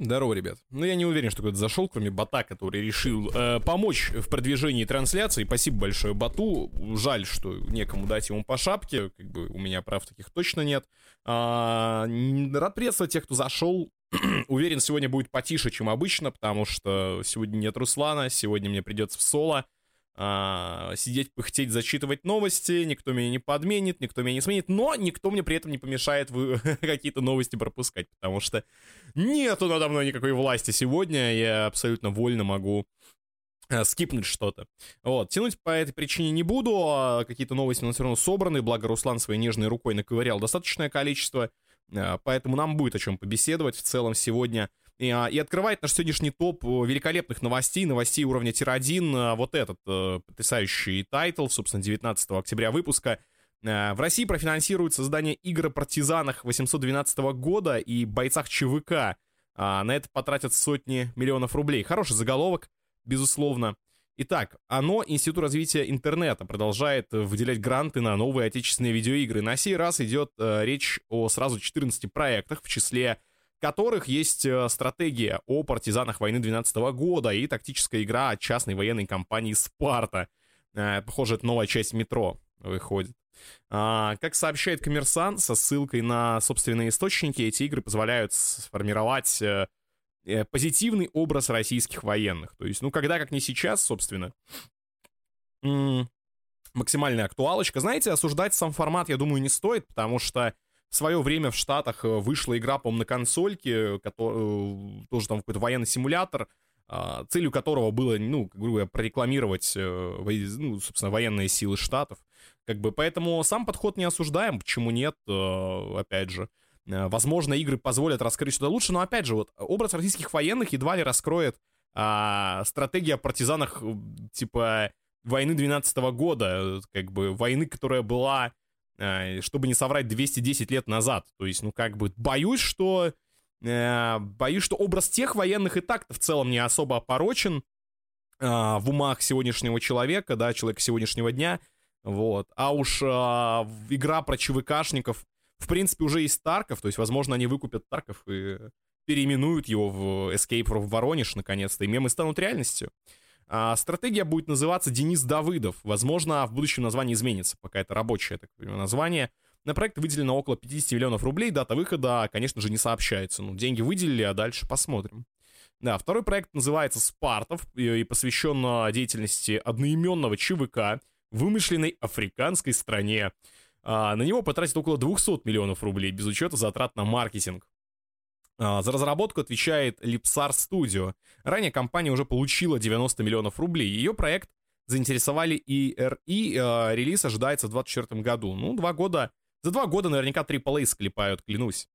Здорово, ребят. Ну, я не уверен, что кто-то зашел, кроме бота, который решил э, помочь в продвижении трансляции. Спасибо большое боту. Жаль, что некому дать ему по шапке. Как бы у меня прав таких точно нет. А, рад приветствовать тех, кто зашел. уверен, сегодня будет потише, чем обычно, потому что сегодня нет Руслана, сегодня мне придется в соло а, сидеть, пыхтеть, зачитывать новости, никто меня не подменит, никто меня не сменит, но никто мне при этом не помешает вы какие-то новости пропускать, потому что нету надо мной никакой власти сегодня, я абсолютно вольно могу а, скипнуть что-то. Вот, тянуть по этой причине не буду, а какие-то новости у нас все равно собраны, благо Руслан своей нежной рукой наковырял достаточное количество, а, поэтому нам будет о чем побеседовать в целом сегодня. И, а, и открывает наш сегодняшний топ э, великолепных новостей, новостей уровня tier-1, а, вот этот э, потрясающий title, собственно, 19 октября выпуска. В России профинансируют создание игр о партизанах 812 года и бойцах ЧВК. На это потратят сотни миллионов рублей. Хороший заголовок, безусловно. Итак, оно, Институт развития интернета, продолжает выделять гранты на новые отечественные видеоигры. На сей раз идет э, речь о сразу 14 проектах, в числе которых есть э, стратегия о партизанах войны 12 года и тактическая игра от частной военной компании «Спарта». Э, похоже, это новая часть метро выходит. А, как сообщает Коммерсант, со ссылкой на собственные источники, эти игры позволяют сформировать э, позитивный образ российских военных. То есть, ну, когда, как не сейчас, собственно, максимальная актуалочка. Знаете, осуждать сам формат, я думаю, не стоит, потому что в свое время в Штатах э, вышла игра, по на консольке, который, э, тоже там какой-то военный симулятор, а, целью которого было, ну, грубо говоря, прорекламировать, э, ну, собственно, военные силы Штатов. Как бы, поэтому сам подход не осуждаем, почему нет, опять же. Возможно, игры позволят раскрыть что-то лучше, но, опять же, вот образ российских военных едва ли раскроет а, стратегия о партизанах, типа, войны 12 -го года, как бы, войны, которая была чтобы не соврать, 210 лет назад. То есть, ну, как бы, боюсь, что... Э, боюсь, что образ тех военных и так-то в целом не особо опорочен э, в умах сегодняшнего человека, да, человека сегодняшнего дня. Вот. А уж э, игра про ЧВКшников, в принципе, уже есть Тарков, то есть, возможно, они выкупят Тарков и переименуют его в Escape from Воронеж, наконец-то, и мемы станут реальностью. А, стратегия будет называться Денис Давыдов. Возможно, в будущем название изменится, пока это рабочее, так название. На проект выделено около 50 миллионов рублей, дата выхода, конечно же, не сообщается. Ну, деньги выделили, а дальше посмотрим. Да, второй проект называется «Спартов» и посвящен деятельности одноименного ЧВК в вымышленной африканской стране. А, на него потратят около 200 миллионов рублей, без учета затрат на маркетинг. А, за разработку отвечает Lipsar Studio. Ранее компания уже получила 90 миллионов рублей. Ее проект заинтересовали ERE. А, релиз ожидается в 2024 году. Ну, два года... За два года наверняка AAA склепают, клянусь.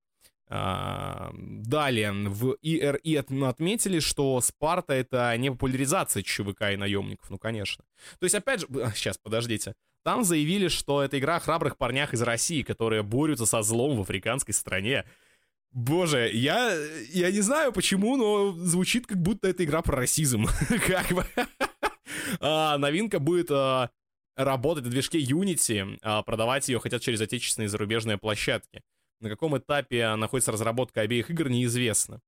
А, далее, в ERE отметили, что Спарта — это не популяризация ЧВК и наемников, ну, конечно. То есть, опять же, сейчас, подождите. Там заявили, что это игра о храбрых парнях из России, которые борются со злом в африканской стране. Боже, я, я не знаю почему, но звучит как будто это игра про расизм. как бы. а, новинка будет а, работать на движке Unity, а, продавать ее хотят через отечественные и зарубежные площадки. На каком этапе находится разработка обеих игр, неизвестно.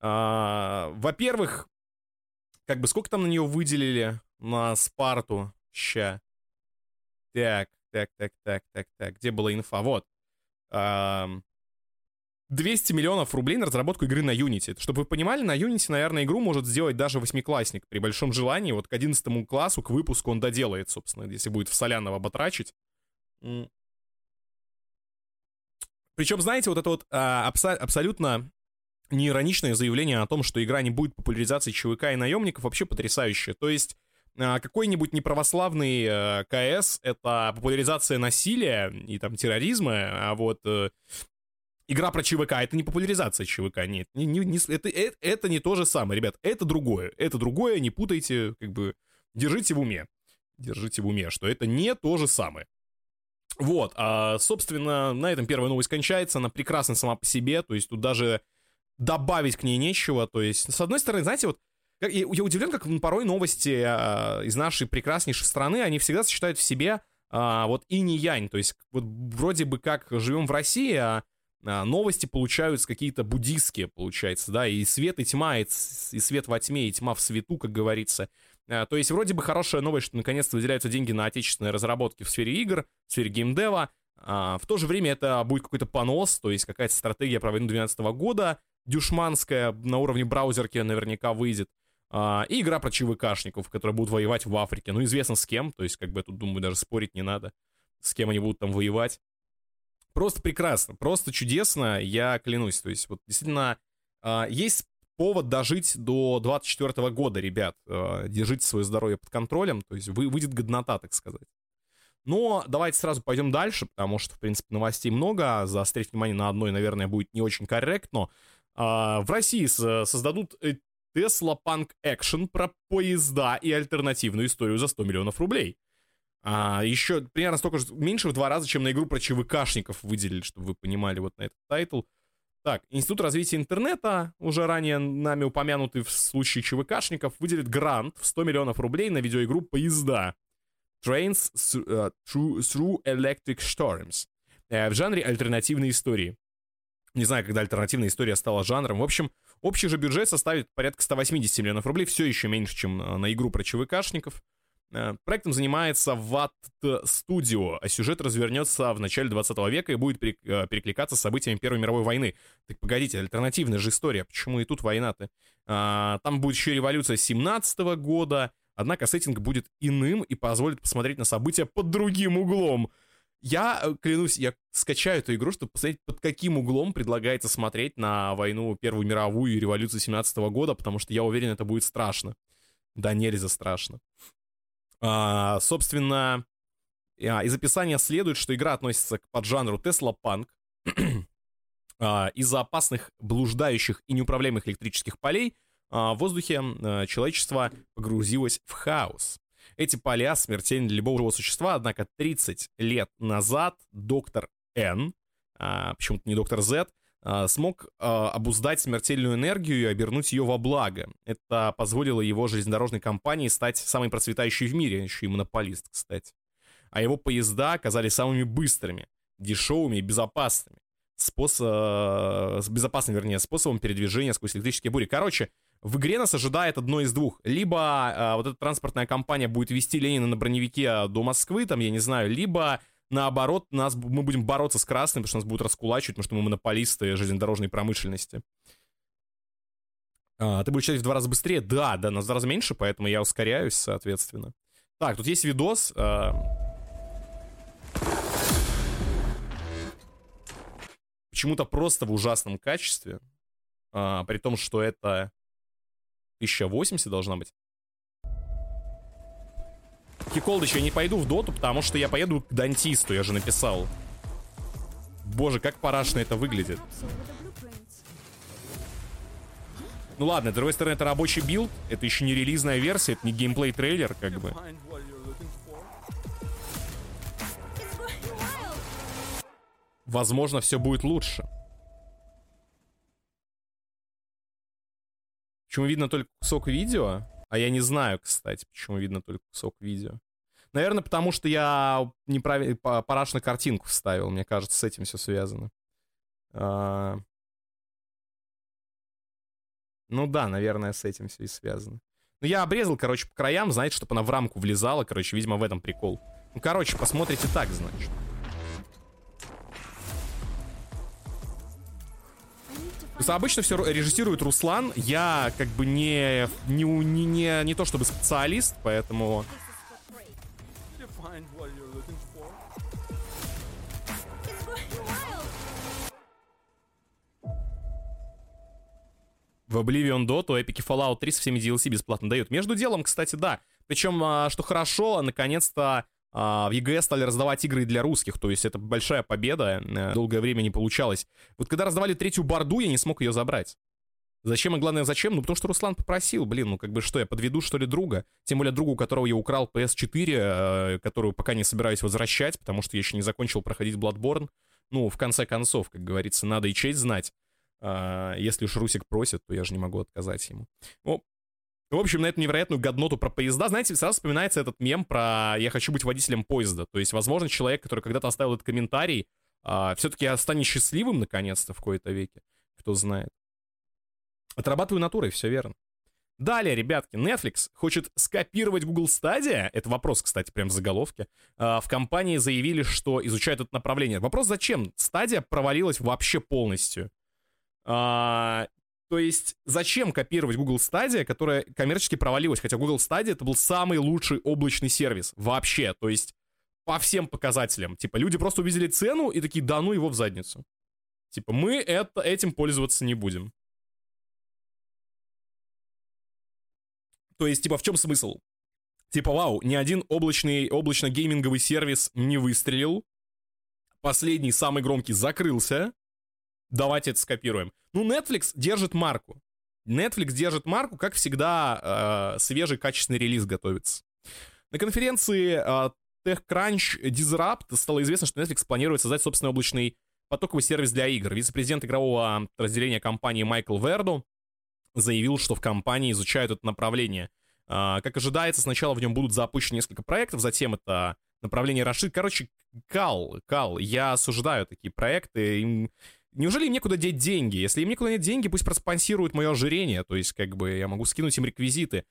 А, во-первых, как бы сколько там на нее выделили на Спарту? Ща. Так, так, так, так, так, так. Где была инфа? Вот. А, 200 миллионов рублей на разработку игры на Unity. Чтобы вы понимали, на Unity, наверное, игру может сделать даже восьмиклассник. При большом желании, вот к 11 классу, к выпуску он доделает, собственно, если будет в Соляного батрачить. Причем, знаете, вот это вот а, абсо- абсолютно неироничное заявление о том, что игра не будет популяризацией ЧВК и наемников, вообще потрясающее. То есть а, какой-нибудь неправославный а, КС — это популяризация насилия и там терроризма, а вот а, игра про ЧВК, это не популяризация ЧВК, нет, не, не, не, это, это, это не то же самое, ребят, это другое, это другое, не путайте, как бы, держите в уме, держите в уме, что это не то же самое. Вот, а, собственно, на этом первая новость кончается, она прекрасна сама по себе, то есть тут даже добавить к ней нечего, то есть, с одной стороны, знаете, вот, я, я удивлен, как порой новости а, из нашей прекраснейшей страны, они всегда сочетают в себе а, вот и не янь, то есть вот вроде бы как живем в России, а, новости получаются какие-то буддистские, получается, да, и свет, и тьма, и, свет во тьме, и тьма в свету, как говорится. А, то есть вроде бы хорошая новость, что наконец-то выделяются деньги на отечественные разработки в сфере игр, в сфере геймдева. А, в то же время это будет какой-то понос, то есть какая-то стратегия про войну 12 года, дюшманская, на уровне браузерки наверняка выйдет. И игра про ЧВКшников, которые будут воевать в Африке. Ну, известно с кем, то есть, как бы, тут, думаю, даже спорить не надо, с кем они будут там воевать. Просто прекрасно, просто чудесно, я клянусь. То есть, вот действительно, есть повод дожить до 24 года, ребят. Э, держите свое здоровье под контролем, то есть вы, выйдет годнота, так сказать. Но давайте сразу пойдем дальше, потому что, в принципе, новостей много. А заострить внимание на одной, наверное, будет не очень корректно. А, в России создадут э, Tesla Punk Action про поезда и альтернативную историю за 100 миллионов рублей. А, еще примерно столько же, меньше в два раза, чем на игру про ЧВКшников выделили, чтобы вы понимали вот на этот title. Так, Институт развития интернета, уже ранее нами упомянутый в случае ЧВКшников, выделит грант в 100 миллионов рублей на видеоигру «Поезда» Trains uh, through, Electric Storms uh, в жанре альтернативной истории. Не знаю, когда альтернативная история стала жанром. В общем, общий же бюджет составит порядка 180 миллионов рублей, все еще меньше, чем на игру про ЧВКшников. Э, проектом занимается Watt Studio, а сюжет развернется в начале 20 века и будет э, перекликаться с событиями Первой мировой войны. Так погодите, альтернативная же история, почему и тут война-то? А, там будет еще революция 17 года, однако сеттинг будет иным и позволит посмотреть на события под другим углом. Я, э, клянусь, я скачаю эту игру, чтобы посмотреть, под каким углом предлагается смотреть на войну Первую мировую и революцию 17 года, потому что я уверен, это будет страшно. Да нельзя страшно. А, собственно, а, из описания следует, что игра относится к поджанру а, из-за опасных блуждающих и неуправляемых электрических полей а, в воздухе а, человечество погрузилось в хаос. Эти поля смертельны для любого живого существа, однако 30 лет назад доктор Н, почему-то не доктор Z, смог а, обуздать смертельную энергию и обернуть ее во благо. Это позволило его железнодорожной компании стать самой процветающей в мире, еще и монополист, кстати. А его поезда оказались самыми быстрыми, дешевыми и безопасными. Способ, с безопасным, вернее, способом передвижения сквозь электрические бури. Короче, в игре нас ожидает одно из двух. Либо а, вот эта транспортная компания будет вести Ленина на броневике до Москвы, там, я не знаю, либо наоборот, нас, мы будем бороться с красным, потому что нас будут раскулачивать, потому что мы монополисты железнодорожной промышленности. А, ты будешь читать в два раза быстрее? Да, да, нас в два раза меньше, поэтому я ускоряюсь, соответственно. Так, тут есть видос. А... Почему-то просто в ужасном качестве. А, при том, что это 1080 должна быть. Киколдыч, я не пойду в доту, потому что я поеду к дантисту, я же написал. Боже, как парашно это выглядит. Ну ладно, с другой стороны, это рабочий build, это еще не релизная версия, это не геймплей-трейлер, как бы. Возможно, все будет лучше. Почему видно только кусок видео? А я не знаю, кстати, почему видно только кусок видео. Наверное, потому что я неправильно парашную картинку вставил. Мне кажется, с этим все связано. А... Ну да, наверное, с этим все и связано. Ну, я обрезал, короче, по краям, знаете, чтобы она в рамку влезала. Короче, видимо, в этом прикол. Ну, короче, посмотрите так, значит. То есть обычно все режиссирует Руслан. Я как бы не, не, не, не, не то чтобы специалист, поэтому... В Oblivion Dota Epic Fallout 3 со всеми DLC бесплатно дают. Между делом, кстати, да. Причем, а, что хорошо, наконец-то в EGS стали раздавать игры для русских, то есть это большая победа, э, долгое время не получалось. Вот когда раздавали третью борду, я не смог ее забрать. Зачем и главное зачем? Ну потому что Руслан попросил, блин, ну как бы что, я подведу что ли друга? Тем более другу, у которого я украл PS4, э, которую пока не собираюсь возвращать, потому что я еще не закончил проходить Bloodborne. Ну, в конце концов, как говорится, надо и честь знать. А, если уж Русик просит, то я же не могу отказать ему. Ну, в общем, на эту невероятную годноту про поезда, знаете, сразу вспоминается этот мем про «я хочу быть водителем поезда». То есть, возможно, человек, который когда-то оставил этот комментарий, а, все-таки я стану счастливым наконец-то в кои-то веке, кто знает. Отрабатываю натурой, все верно. Далее, ребятки, Netflix хочет скопировать Google Stadia. Это вопрос, кстати, прям в заголовке. А, в компании заявили, что изучают это направление. Вопрос, зачем? Stadia провалилась вообще полностью. То есть, зачем копировать Google Stadia, которая коммерчески провалилась? Хотя Google Stadia это был самый лучший облачный сервис вообще. То есть, по всем показателям. Типа, люди просто увидели цену и такие, да ну его в задницу. Типа, мы это, этим пользоваться не будем. То есть, типа, в чем смысл? Типа, вау, ни один облачный, облачно-гейминговый сервис не выстрелил. Последний, самый громкий, закрылся. Давайте это скопируем. Ну, Netflix держит марку. Netflix держит марку, как всегда, э, свежий качественный релиз готовится. На конференции э, TechCrunch Disrupt стало известно, что Netflix планирует создать собственный облачный потоковый сервис для игр. Вице-президент игрового разделения компании Майкл Верду заявил, что в компании изучают это направление. А, как ожидается, сначала в нем будут запущены несколько проектов, затем это направление расширит. Короче, кал, кал, я осуждаю такие проекты. Им... Неужели им некуда деть деньги? Если им некуда нет деньги, пусть проспонсируют мое ожирение. То есть, как бы, я могу скинуть им реквизиты.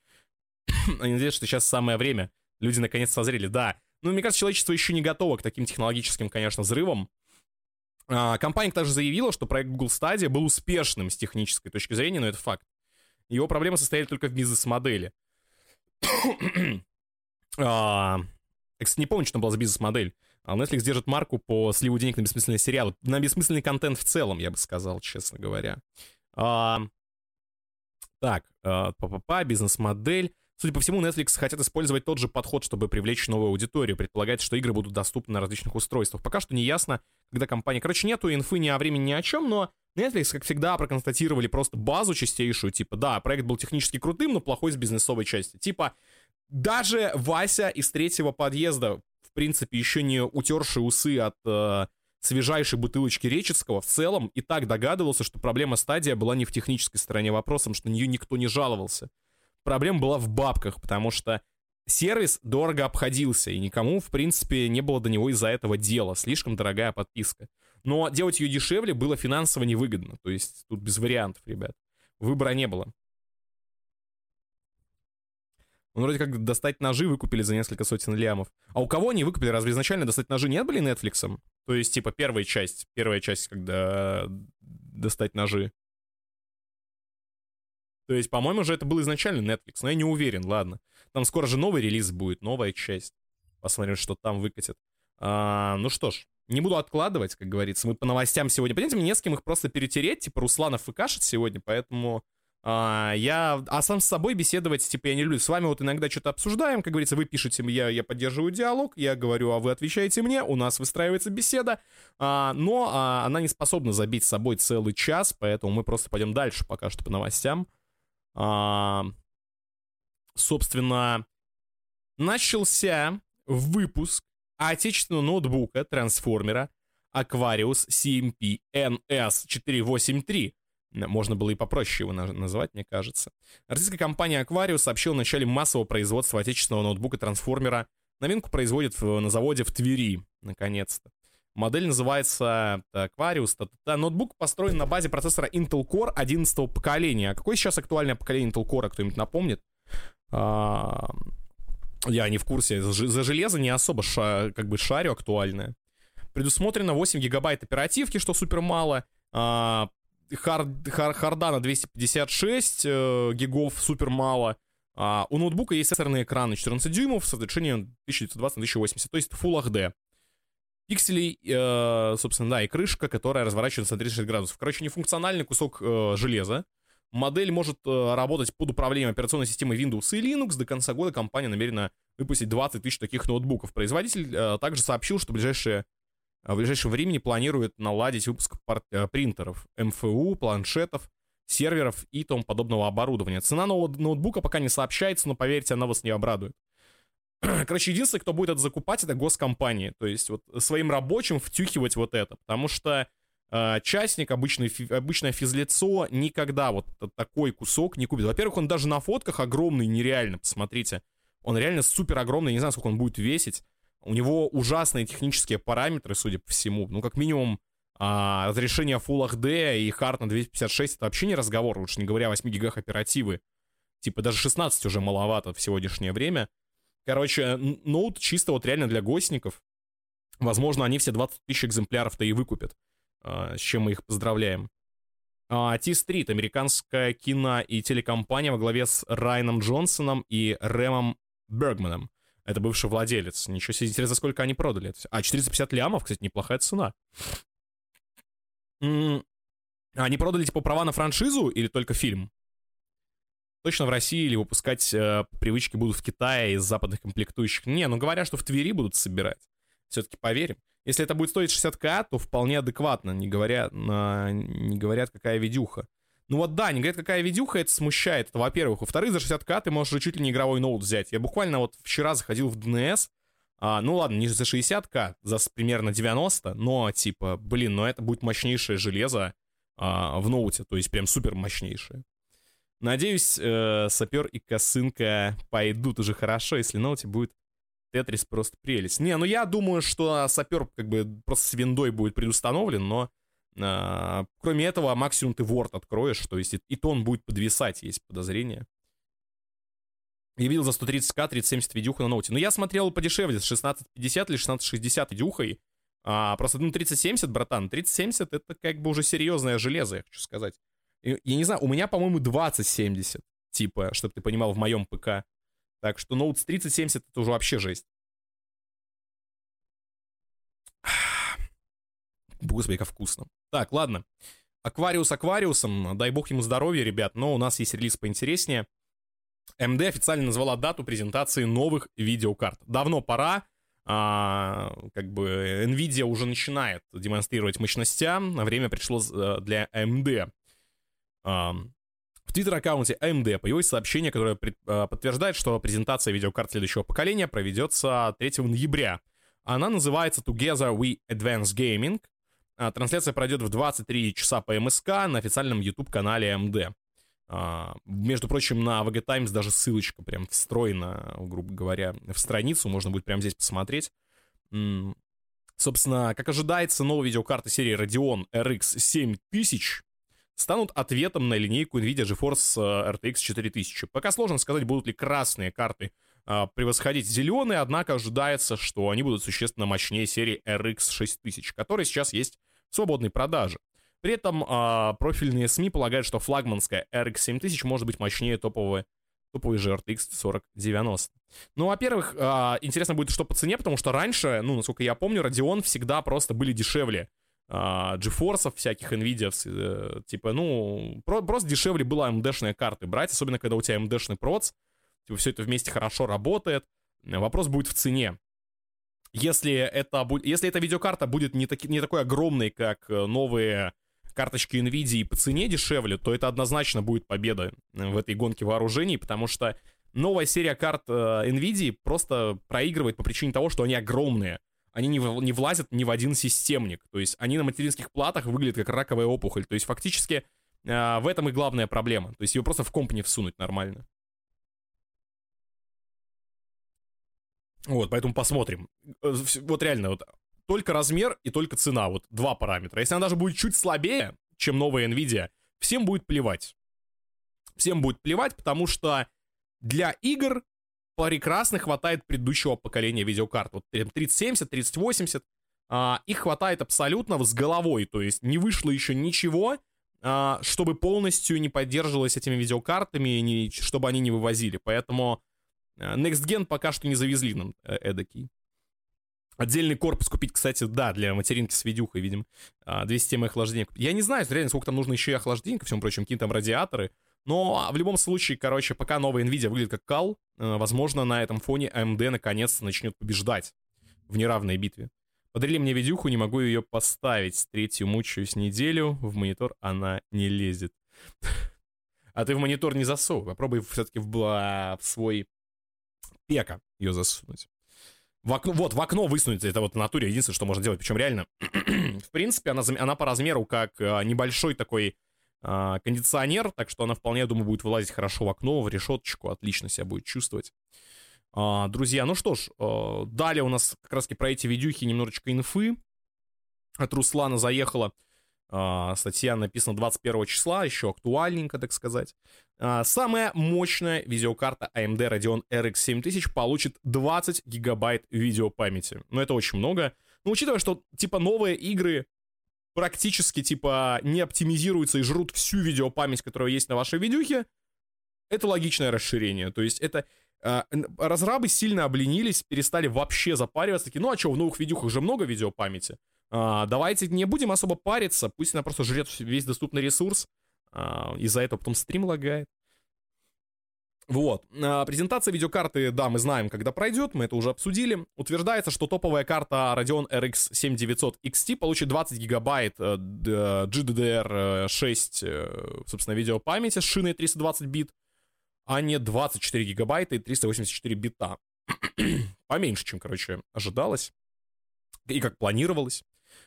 Они надеются, что сейчас самое время. Люди наконец созрели. Да, ну, мне кажется, человечество еще не готово к таким технологическим, конечно, взрывам. А, компания также заявила, что проект Google Stadia был успешным с технической точки зрения, но это факт. Его проблемы состояли только в бизнес-модели. а, кстати, не помню, что там была за бизнес-модель. А Netflix держит марку по сливу денег на бессмысленные сериалы. На бессмысленный контент в целом, я бы сказал, честно говоря. А, так, а, па-па-па, бизнес-модель. Судя по всему, Netflix хотят использовать тот же подход, чтобы привлечь новую аудиторию. Предполагается, что игры будут доступны на различных устройствах. Пока что не ясно, когда компания... Короче, нету инфы ни о времени, ни о чем, но Netflix, как всегда, проконстатировали просто базу чистейшую. Типа, да, проект был технически крутым, но плохой с бизнесовой части. Типа, даже Вася из третьего подъезда, принципе, еще не утерший усы от э, свежайшей бутылочки Речицкого, в целом и так догадывался, что проблема стадия была не в технической стороне вопросом, что на нее никто не жаловался проблема была в бабках, потому что сервис дорого обходился, и никому, в принципе, не было до него из-за этого дела. Слишком дорогая подписка. Но делать ее дешевле было финансово невыгодно. То есть тут без вариантов, ребят. Выбора не было. Он вроде как достать ножи выкупили за несколько сотен лямов. А у кого они выкупили? Разве изначально достать ножи не были Netflix? То есть, типа, первая часть. Первая часть, когда достать ножи. То есть, по-моему, же это был изначально Netflix, но я не уверен, ладно. Там скоро же новый релиз будет, новая часть. Посмотрим, что там выкатят. А, ну что ж, не буду откладывать, как говорится. Мы по новостям сегодня. Понимаете, мне не с кем их просто перетереть. Типа Русланов и Кашет сегодня, поэтому а, я... А сам с собой беседовать, типа, я не люблю. С вами вот иногда что-то обсуждаем, как говорится, вы пишете, я, я поддерживаю диалог, я говорю, а вы отвечаете мне, у нас выстраивается беседа, а, но а, она не способна забить с собой целый час, поэтому мы просто пойдем дальше пока что по новостям а, собственно, начался выпуск отечественного ноутбука трансформера Aquarius CMP NS483. Можно было и попроще его назвать, мне кажется. Российская компания Aquarius сообщила о начале массового производства отечественного ноутбука-трансформера. Новинку производят на заводе в Твери, наконец-то. Модель называется Aquarius. Ноутбук построен на базе процессора Intel Core 11 поколения. А какое сейчас актуальное поколение Intel Core, кто-нибудь напомнит? А, я не в курсе. За железо не особо ша, как бы шарю актуальное. Предусмотрено 8 гигабайт оперативки, что супер мало. А, хар, харда на 256 э, гигов, супер мало. А, у ноутбука есть сенсорный экран на 14 дюймов с разрешением 1920 на 1080, то есть Full HD пикселей, э, собственно, да, и крышка, которая разворачивается на 36 градусов. Короче, нефункциональный кусок э, железа. Модель может э, работать под управлением операционной системы Windows и Linux. До конца года компания намерена выпустить 20 тысяч таких ноутбуков. Производитель э, также сообщил, что э, в ближайшее времени планирует наладить выпуск э, принтеров, МФУ, планшетов, серверов и тому подобного оборудования. Цена нового ноутбука пока не сообщается, но поверьте, она вас не обрадует. Короче, единственный, кто будет это закупать, это госкомпании. То есть вот своим рабочим втюхивать вот это. Потому что э, частник, обычный, фи, обычное физлицо никогда вот такой кусок не купит. Во-первых, он даже на фотках огромный, нереально, посмотрите. Он реально супер огромный, не знаю, сколько он будет весить. У него ужасные технические параметры, судя по всему. Ну, как минимум, а, разрешение Full HD и хард на 256 это вообще не разговор, уж не говоря о 8 гигах оперативы. Типа даже 16 уже маловато в сегодняшнее время. Короче, ноут чисто вот реально для гостников. Возможно, они все 20 тысяч экземпляров-то и выкупят, а, с чем мы их поздравляем. А, T-Street, американская кино и телекомпания во главе с Райаном Джонсоном и Рэмом Бергманом. Это бывший владелец. Ничего себе, интересно, сколько они продали. А, 450 лямов, кстати, неплохая цена. Они продали, типа, права на франшизу или только фильм? Точно в России или выпускать э, привычки будут в Китае из западных комплектующих? Не, ну говорят, что в Твери будут собирать. Все-таки поверим. Если это будет стоить 60к, то вполне адекватно, не говоря, на, не говорят, какая видюха. Ну вот да, не говорят, какая видюха, это смущает, это во-первых. Во-вторых, за 60к ты можешь чуть ли не игровой ноут взять. Я буквально вот вчера заходил в DNS, а, ну ладно, не за 60к, за примерно 90, но типа, блин, но это будет мощнейшее железо а, в ноуте, то есть прям супер мощнейшее. Надеюсь, э, сапер и косынка пойдут уже хорошо, если ноуте будет Тетрис просто прелесть. Не, ну я думаю, что сапер как бы просто с виндой будет предустановлен, но кроме этого максимум ты Word откроешь, то есть и, то он будет подвисать, есть подозрение. Я видел за 130к 3070 видюха на ноуте. Но я смотрел подешевле, с 1650 или 1660 видюхой. А, просто, ну, 3070, братан, 3070 это как бы уже серьезное железо, я хочу сказать. Я не знаю, у меня, по-моему, 2070, типа, чтобы ты понимал, в моем ПК. Так что ноут с 3070 это уже вообще жесть. Господи, как вкусно. Так, ладно. Аквариус аквариусом, дай бог ему здоровья, ребят, но у нас есть релиз поинтереснее. AMD официально назвала дату презентации новых видеокарт. Давно пора, а, как бы Nvidia уже начинает демонстрировать мощностя, время пришло э, для AMD. А, в твиттер-аккаунте AMD появилось сообщение, которое а, подтверждает, что презентация видеокарт следующего поколения проведется 3 ноября. Она называется Together We Advance Gaming. А, трансляция пройдет в 23 часа по МСК на официальном YouTube-канале AMD. Между прочим, на VG Times даже ссылочка прям встроена, грубо говоря, в страницу. Можно будет прямо здесь посмотреть. Собственно, как ожидается, новые видеокарты серии Radeon RX 7000 станут ответом на линейку NVIDIA GeForce э, RTX 4000. Пока сложно сказать, будут ли красные карты а, превосходить зеленые, однако ожидается, что они будут существенно мощнее серии RX 6000, которая сейчас есть в свободной продаже. При этом а, профильные СМИ полагают, что флагманская RX 7000 может быть мощнее топовой, топовой же RTX 4090. Ну, во-первых, а, интересно будет, что по цене, потому что раньше, ну, насколько я помню, Radeon всегда просто были дешевле а, GeForce всяких NVIDIA, э, типа, ну, про, просто дешевле было AMD-шные карты брать, особенно когда у тебя AMD-шный проц, типа, все это вместе хорошо работает. Вопрос будет в цене. Если это, если эта видеокарта будет не, таки, не такой огромной, как э, новые карточки NVIDIA и по цене дешевле, то это однозначно будет победа в этой гонке вооружений, потому что новая серия карт э, NVIDIA просто проигрывает по причине того, что они огромные они не, не влазят ни в один системник. То есть они на материнских платах выглядят как раковая опухоль. То есть фактически э, в этом и главная проблема. То есть ее просто в комп не всунуть нормально. Вот, поэтому посмотрим. Э, вот реально, вот только размер и только цена. Вот два параметра. Если она даже будет чуть слабее, чем новая Nvidia, всем будет плевать. Всем будет плевать, потому что для игр прекрасно хватает предыдущего поколения видеокарт. Вот 3070, 3080, а, их хватает абсолютно с головой, то есть не вышло еще ничего, а, чтобы полностью не поддерживалось этими видеокартами, не, чтобы они не вывозили. Поэтому Next Gen пока что не завезли нам э, эдакий. Отдельный корпус купить, кстати, да, для материнки с видюхой, видимо. 200 мм охлаждения. Я не знаю, реально, сколько там нужно еще и охлаждения, ко всему прочему, какие там радиаторы. Но в любом случае, короче, пока новая Nvidia выглядит как кал, э, возможно, на этом фоне AMD наконец начнет побеждать в неравной битве. Подарили мне видюху, не могу ее поставить. Третью мучаюсь неделю, в монитор она не лезет. А ты в монитор не засовывай. Попробуй все-таки в, в свой пека ее засунуть. В окно, вот, в окно высунуть, это вот в натуре единственное, что можно делать. Причем реально, в принципе, она, она по размеру как э, небольшой такой а, кондиционер, так что она вполне, я думаю, будет вылазить хорошо в окно, в решеточку, отлично себя будет чувствовать. А, друзья, ну что ж, э, далее у нас как раз про эти видюхи немножечко инфы. От Руслана заехала статья написана 21 числа, еще актуальненько, так сказать. А, самая мощная видеокарта AMD Radeon RX 7000 получит 20 гигабайт видеопамяти. Ну, это очень много. Но учитывая, что, типа, новые игры практически, типа, не оптимизируются и жрут всю видеопамять, которая есть на вашей видюхе, это логичное расширение. То есть это Uh, разрабы сильно обленились, перестали вообще запариваться, такие, ну а что, в новых видюхах уже много видеопамяти? Uh, давайте не будем особо париться, пусть она просто жрет весь доступный ресурс, uh, из-за этого потом стрим лагает. Вот. Презентация видеокарты, да, мы знаем, когда пройдет, мы это уже обсудили. Утверждается, что топовая карта Radeon RX 7900 XT получит 20 гигабайт э, GDDR6, э, собственно, видеопамяти с шиной 320 бит а не 24 гигабайта и 384 бита. Поменьше, чем, короче, ожидалось и как планировалось.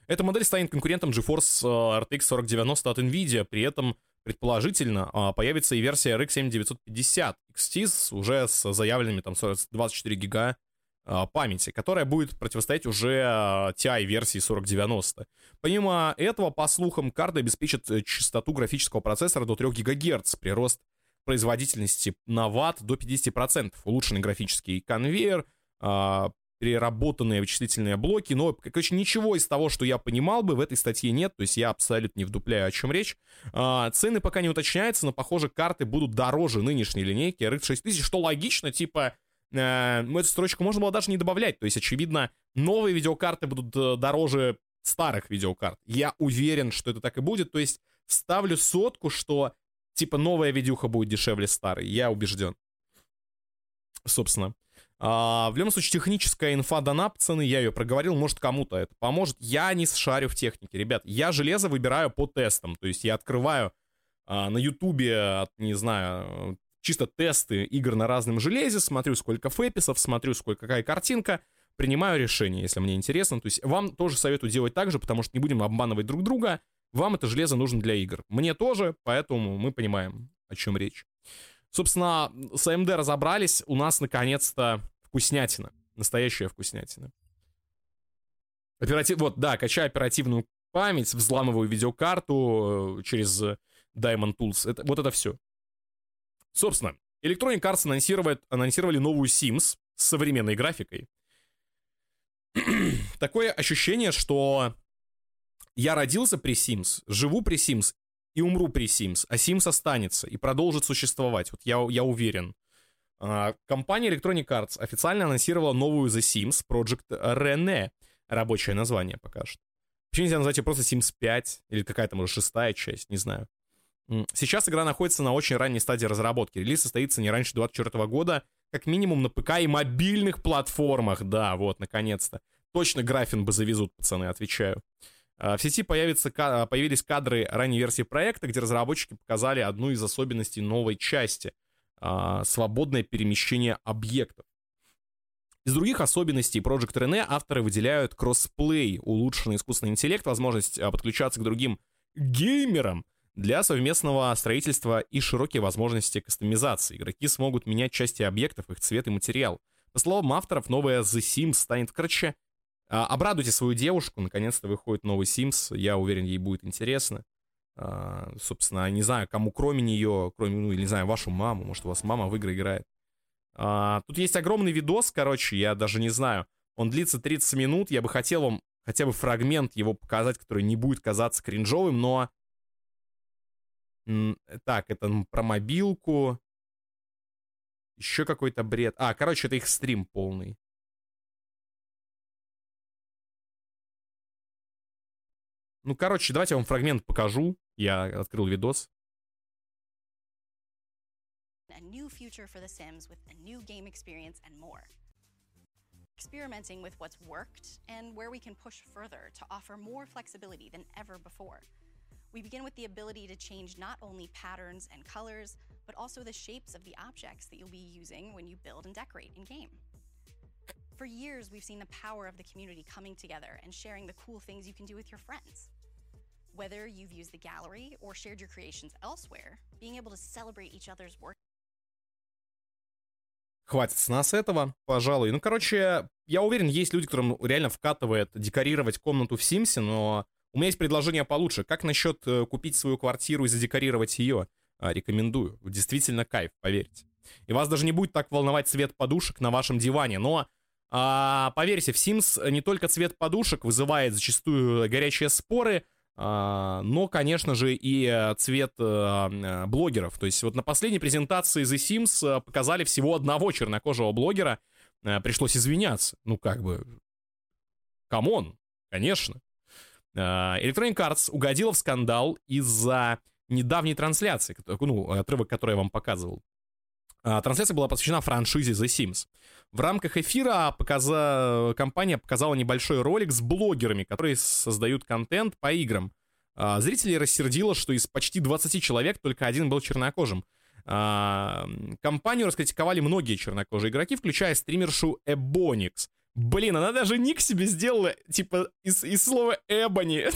Эта модель станет конкурентом GeForce э, RTX 4090 от NVIDIA, при этом предположительно а, появится и версия RX 7950 XT уже с заявленными там 24 гига а, памяти, которая будет противостоять уже а, TI-версии 4090. Помимо этого, по слухам, карта обеспечит э, частоту графического процессора до 3 ГГц, прирост производительности на ватт до 50%, улучшенный графический конвейер, переработанные вычислительные блоки, но, короче, ничего из того, что я понимал бы, в этой статье нет, то есть я абсолютно не вдупляю, о чем речь. Э, цены пока не уточняются, но, похоже, карты будут дороже нынешней линейки RX 6000, что логично, типа, э, эту строчку можно было даже не добавлять, то есть, очевидно, новые видеокарты будут э, дороже старых видеокарт. Я уверен, что это так и будет, то есть ставлю сотку, что типа новая видюха будет дешевле старой, я убежден. Собственно. А, в любом случае, техническая инфа дана, пацаны, я ее проговорил, может кому-то это поможет. Я не шарю в технике, ребят. Я железо выбираю по тестам, то есть я открываю а, на ютубе, не знаю, чисто тесты игр на разном железе, смотрю, сколько фэписов, смотрю, сколько какая картинка, принимаю решение, если мне интересно. То есть вам тоже советую делать так же, потому что не будем обманывать друг друга. Вам это железо нужно для игр. Мне тоже, поэтому мы понимаем, о чем речь. Собственно, с AMD разобрались. У нас, наконец-то, вкуснятина. Настоящая вкуснятина. Оператив... Вот, да, качаю оперативную память, взламываю видеокарту э, через Diamond Tools. Это, вот это все. Собственно, Electronic Arts анонсировали, анонсировали новую Sims с современной графикой. Такое ощущение, что я родился при Sims, живу при Sims и умру при Sims, а Sims останется и продолжит существовать. Вот я, я уверен. А, компания Electronic Arts официально анонсировала новую The Sims Project Rene. Рабочее название пока что. Почему нельзя назвать ее просто Sims 5 или какая-то, может, шестая часть, не знаю. Сейчас игра находится на очень ранней стадии разработки. Релиз состоится не раньше 2024 года, как минимум на ПК и мобильных платформах. Да, вот, наконец-то. Точно графин бы завезут, пацаны, отвечаю. А, в сети появится, появились кадры ранней версии проекта, где разработчики показали одну из особенностей новой части а, — свободное перемещение объектов. Из других особенностей Project Rene авторы выделяют кроссплей, улучшенный искусственный интеллект, возможность а, подключаться к другим геймерам для совместного строительства и широкие возможности кастомизации. Игроки смогут менять части объектов, их цвет и материал. По словам авторов, новая The Sims станет, короче, обрадуйте свою девушку, наконец-то выходит новый Sims, я уверен, ей будет интересно. А, собственно, не знаю, кому кроме нее, кроме, ну, не знаю, вашу маму, может, у вас мама в игры играет. А, тут есть огромный видос, короче, я даже не знаю. Он длится 30 минут, я бы хотел вам хотя бы фрагмент его показать, который не будет казаться кринжовым, но... Так, это про мобилку. Еще какой-то бред. А, короче, это их стрим полный. Ну, короче, давайте я вам фрагмент покажу. Я открыл видос. A new future for The Sims with a new game experience and more. Experimenting with what's worked and where we can push further to offer more flexibility than ever before. We begin with the ability to change not only patterns and colors, but also the shapes of the objects that you'll be using when you build and decorate in game. For years, we've seen the power of the community coming together and sharing the cool things you can do with your friends. Whether you've used the gallery or shared your creations elsewhere, being able to celebrate each other's work. хватит с нас этого, пожалуй. Ну, короче, я уверен, есть люди, которым реально вкатывает декорировать комнату в Симсе, но у меня есть предложение получше. Как насчет э, купить свою квартиру и задекорировать ее? А, рекомендую. Действительно кайф, поверьте. И вас даже не будет так волновать цвет подушек на вашем диване. Но, а, поверьте, в Sims не только цвет подушек вызывает зачастую горячие споры, но, конечно же, и э, цвет а, а, блогеров. То есть вот на последней презентации The Sims показали всего одного чернокожего блогера. А, пришлось извиняться. Ну, как бы... Come on, конечно. А, Electronic Arts угодила в скандал из-за недавней трансляции, ну, отрывок, который я вам показывал. А, трансляция была посвящена франшизе The Sims. В рамках эфира показа... компания показала небольшой ролик с блогерами, которые создают контент по играм. А, зрителей рассердило, что из почти 20 человек только один был чернокожим. Компанию раскритиковали многие чернокожие игроки, включая стримершу Ebonix. Блин, она даже ник себе сделала, типа, из, из слова Эбони.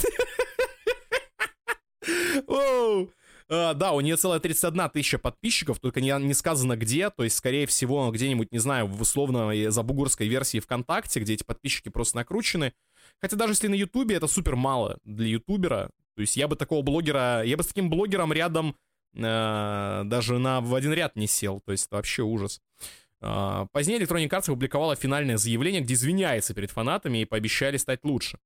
Uh, да, у нее целая 31 тысяча подписчиков, только не, не сказано где, то есть, скорее всего, где-нибудь, не знаю, в условно забугурской версии ВКонтакте, где эти подписчики просто накручены. Хотя даже если на Ютубе это супер мало для ютубера, то есть я бы такого блогера, я бы с таким блогером рядом э, даже на, в один ряд не сел, то есть это вообще ужас. Э, позднее Electronic Arts опубликовала финальное заявление, где извиняется перед фанатами и пообещали стать лучше.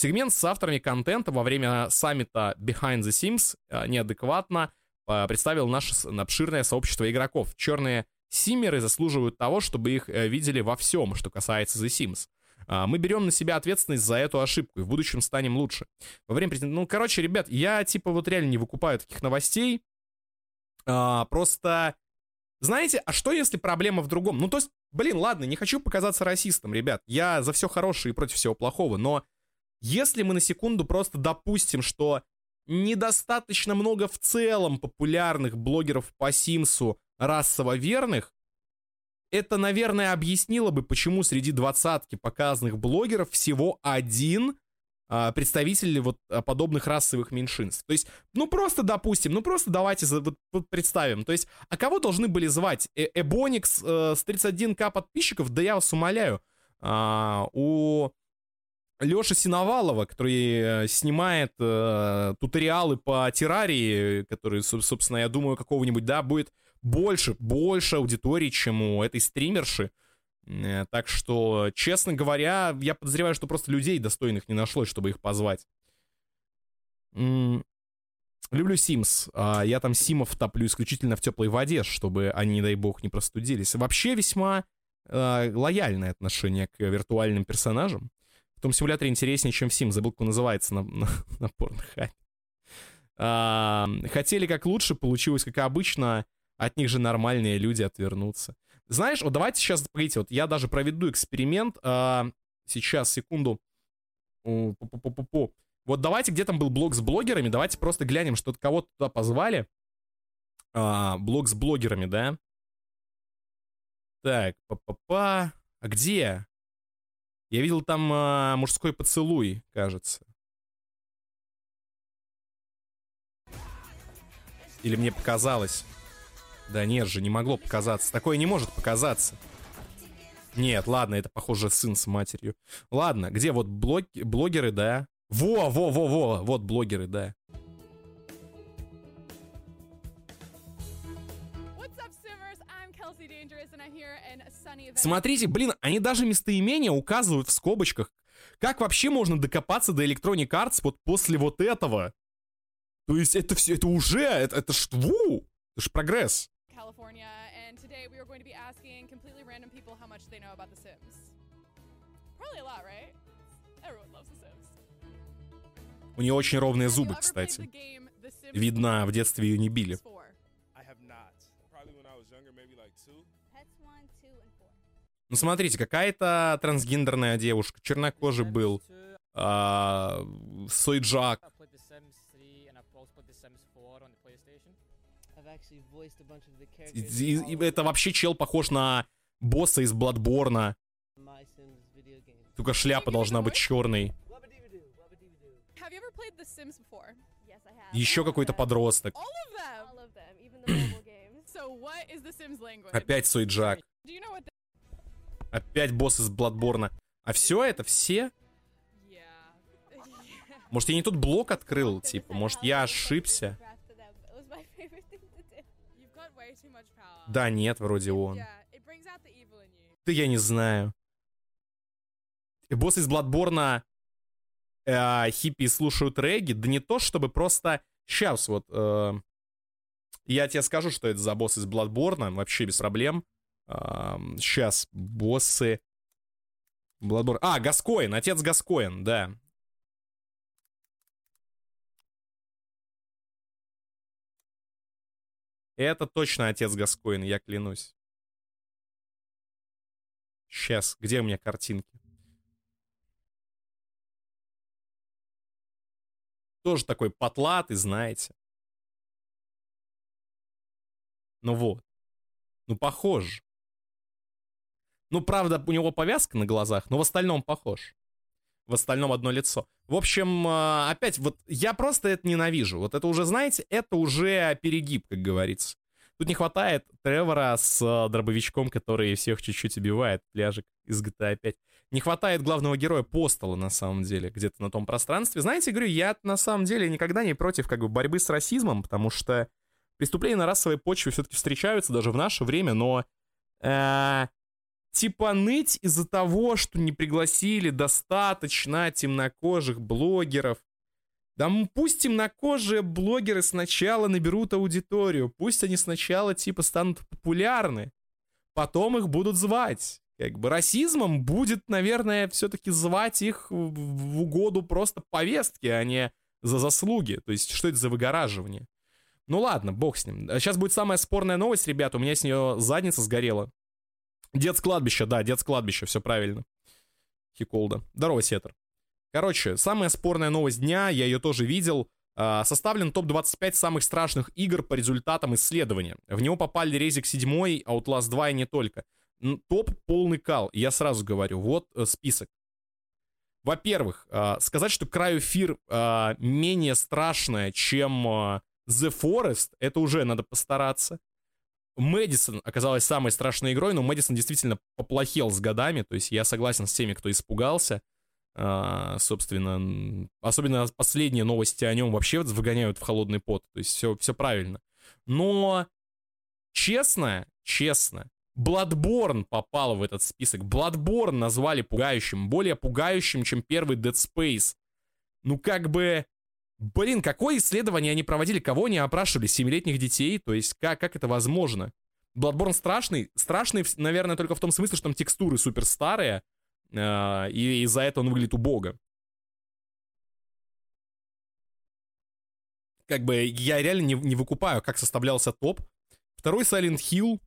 Сегмент с авторами контента во время саммита Behind the Sims э, неадекватно э, представил наше обширное сообщество игроков. Черные симмеры заслуживают того, чтобы их э, видели во всем, что касается The Sims. Мы берем на себя ответственность за эту ошибку и в будущем станем лучше. Во время Ну, короче, ребят, я типа вот реально не выкупаю таких новостей. А, просто, знаете, а что если проблема в другом? Ну, то есть, блин, ладно, не хочу показаться расистом, ребят. Я за все хорошее и против всего плохого, но если мы на секунду просто допустим, что недостаточно много в целом популярных блогеров по Симсу расово верных, это, наверное, объяснило бы, почему среди двадцатки показанных блогеров всего один а, представитель вот а, подобных расовых меньшинств. То есть, ну просто допустим, ну просто давайте вот, вот представим. То есть, а кого должны были звать? Э Эбоникс э, с 31к подписчиков? Да я вас умоляю. А, у Леша Синовалова, который э, снимает э, туториалы по террарии, который, собственно, я думаю, какого-нибудь, да, будет больше, больше аудитории, чем у этой стримерши. Э, так что, честно говоря, я подозреваю, что просто людей достойных не нашлось, чтобы их позвать. М-м- люблю Sims. А я там симов топлю исключительно в теплой воде, чтобы они, не дай бог, не простудились. Вообще весьма э, лояльное отношение к виртуальным персонажам. В том симуляторе интереснее, чем в Sim. Забыл, как он называется на, на, на порнохабе. А, хотели как лучше, получилось как обычно. От них же нормальные люди отвернутся. Знаешь, вот давайте сейчас, погодите, вот я даже проведу эксперимент. А, сейчас, секунду. -пу вот давайте, где там был блог с блогерами, давайте просто глянем, что кого-то туда позвали. А, блог с блогерами, да? Так, па-па-па. А где? Я видел там э, мужской поцелуй, кажется. Или мне показалось? Да нет же, не могло показаться. Такое не может показаться. Нет, ладно, это, похоже, сын с матерью. Ладно, где вот блог... блогеры, да? Во, во, во, во, вот блогеры, да. Смотрите, блин, они даже местоимения указывают в скобочках. Как вообще можно докопаться до Electronic Arts вот после вот этого? То есть это все, это уже, это, это ж, ву, это ж прогресс. У нее очень ровные зубы, кстати. Видно, в детстве ее не били. Ну, смотрите, какая-то трансгендерная девушка, чернокожий был, а, Сойджак. И, и, и это вообще чел похож на босса из Бладборна. Только шляпа должна быть черной. Еще какой-то подросток. Опять Сойджак. Опять босс из Бладборна. А все это, все? Может, я не тот блок открыл, типа, может, я ошибся? Да, нет, вроде он. Да я не знаю. Босс из Бладборна э, хиппи слушают регги, да не то, чтобы просто... Сейчас вот... Э, я тебе скажу, что это за босс из Бладборна, вообще без проблем. Сейчас, боссы... Бладборн... А, Гаскоин, отец Гаскоин, да. Это точно отец Гаскоин, я клянусь. Сейчас, где у меня картинки? Тоже такой потлатый, знаете. Ну вот. Ну, похож. Ну, правда, у него повязка на глазах, но в остальном похож. В остальном одно лицо. В общем, а, опять, вот я просто это ненавижу. Вот это уже, знаете, это уже перегиб, как говорится. Тут не хватает Тревора с э, дробовичком, который всех чуть-чуть убивает, пляжик из GTA 5. Не хватает главного героя Постола, на самом деле, где-то на том пространстве. Знаете, говорю, я на самом деле никогда не против как бы борьбы с расизмом, потому что преступления на расовой почве все-таки встречаются даже в наше время, но э, типа ныть из-за того, что не пригласили достаточно темнокожих блогеров, да пусть темнокожие блогеры сначала наберут аудиторию, пусть они сначала типа станут популярны, потом их будут звать. Как бы расизмом будет, наверное, все-таки звать их в угоду просто повестки, а не за заслуги. То есть, что это за выгораживание? Ну ладно, бог с ним. Сейчас будет самая спорная новость, ребят. У меня с нее задница сгорела. Дед с да, дед с все правильно. Хиколда. Здорово, Сетер. Короче, самая спорная новость дня, я ее тоже видел. А, составлен топ-25 самых страшных игр по результатам исследования. В него попали Резик 7, Outlast 2 и не только. Топ полный кал. Я сразу говорю, вот э, список. Во-первых, а, сказать, что Фир а, менее страшная, чем The Forest, это уже надо постараться. Мэдисон оказалась самой страшной игрой, но Мэдисон действительно поплохел с годами, то есть я согласен с теми, кто испугался. А, собственно, особенно последние новости о нем вообще выгоняют в холодный пот. То есть все, все правильно. Но честно, честно, Bloodborne попал в этот список. Bloodborne назвали пугающим, более пугающим, чем первый Dead Space. Ну как бы, блин, какое исследование они проводили, кого они опрашивали, семилетних детей, то есть как, как это возможно? Bloodborne страшный, страшный, наверное, только в том смысле, что там текстуры супер старые, а, и из-за этого он выглядит убого. Как бы я реально не, не выкупаю, как составлялся топ. Второй Silent Hill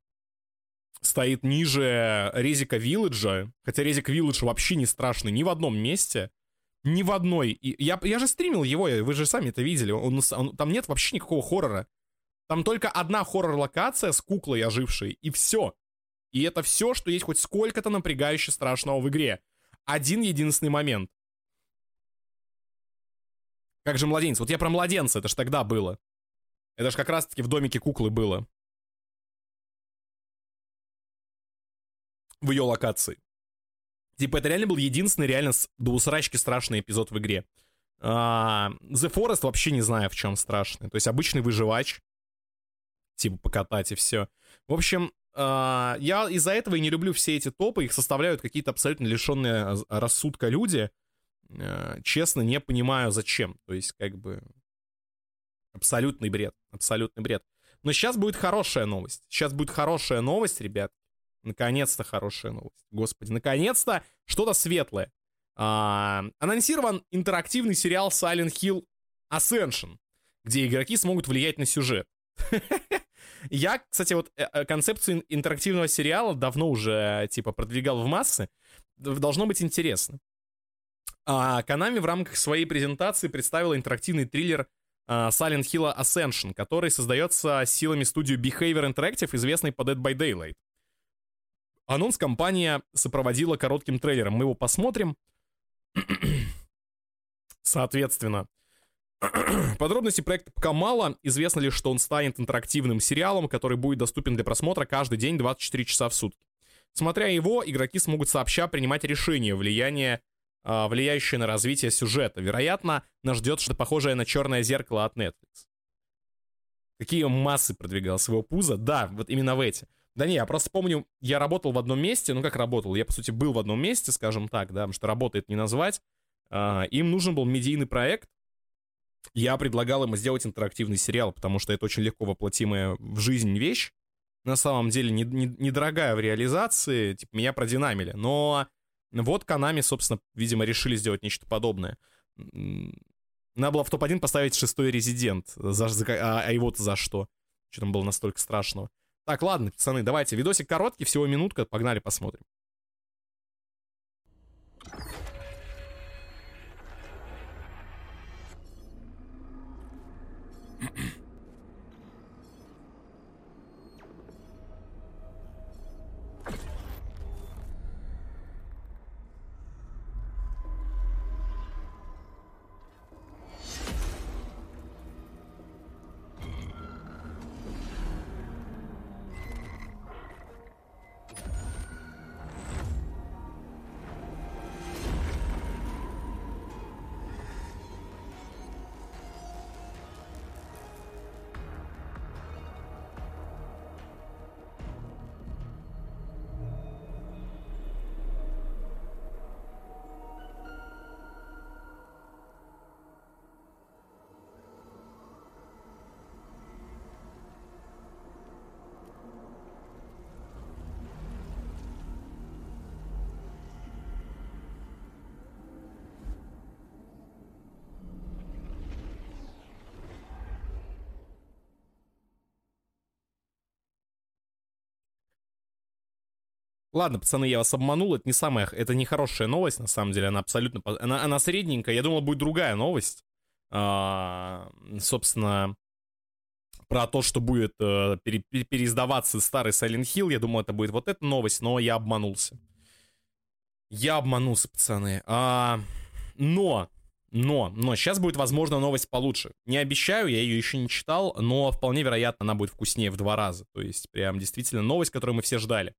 стоит ниже Резика Вилледжа, хотя Резик Вилледж вообще не страшный ни в одном месте, ни в одной. Я, я же стримил его, вы же сами это видели, он, он, там нет вообще никакого хоррора. Там только одна хоррор-локация с куклой ожившей, и все. И это все, что есть хоть сколько-то напрягающе страшного в игре. Один единственный момент. Как же младенец? Вот я про младенца, это ж тогда было. Это ж как раз-таки в домике куклы было. В ее локации. Типа, это реально был единственный реально до усрачки страшный эпизод в игре. А, The Forest вообще не знаю, в чем страшный. То есть обычный выживач. Типа, покатать и все. В общем, Uh, я из-за этого и не люблю все эти топы, их составляют какие-то абсолютно лишенные рассудка люди. Uh, честно, не понимаю, зачем. То есть, как бы, абсолютный бред, абсолютный бред. Но сейчас будет хорошая новость. Сейчас будет хорошая новость, ребят. Наконец-то хорошая новость. Господи, наконец-то что-то светлое. Uh, анонсирован интерактивный сериал Silent Hill Ascension, где игроки смогут влиять на сюжет. Я, кстати, вот э, э, концепцию интерактивного сериала давно уже, типа, продвигал в массы. Должно быть интересно. А Konami в рамках своей презентации представила интерактивный триллер uh, Silent Hill Ascension, который создается силами студии Behavior Interactive, известной по Dead by Daylight. Анонс компания сопроводила коротким трейлером. Мы его посмотрим. Соответственно, Подробности проекта пока мало. Известно лишь, что он станет интерактивным сериалом, который будет доступен для просмотра каждый день 24 часа в сутки. Смотря его, игроки смогут сообща принимать решения, влияние, э, влияющие на развитие сюжета. Вероятно, нас ждет что-то похожее на черное зеркало от Netflix. Какие массы продвигал своего пуза? Да, вот именно в эти. Да не, я просто помню, я работал в одном месте, ну как работал, я, по сути, был в одном месте, скажем так, да, потому что работает не назвать. А, им нужен был медийный проект. Я предлагал им сделать интерактивный сериал, потому что это очень легко воплотимая в жизнь вещь. На самом деле недорогая не, не в реализации, типа меня продинамили. Но вот Канами, собственно, видимо, решили сделать нечто подобное. Надо было в топ-1 поставить шестой резидент. За, за, а, а его-то за что? Что там было настолько страшного? Так, ладно, пацаны, давайте. Видосик короткий, всего минутка. Погнали, посмотрим. Ладно, пацаны, я вас обманул, это не самая, это не хорошая новость, на самом деле, она абсолютно, она, она средненькая, я думал, будет другая новость, а, собственно, про то, что будет э, пере, переиздаваться старый Silent Hill, я думал, это будет вот эта новость, но я обманулся. Я обманулся, пацаны. А, но, но, но, сейчас будет, возможно, новость получше. Не обещаю, я ее еще не читал, но вполне вероятно, она будет вкуснее в два раза. То есть, прям действительно новость, которую мы все ждали.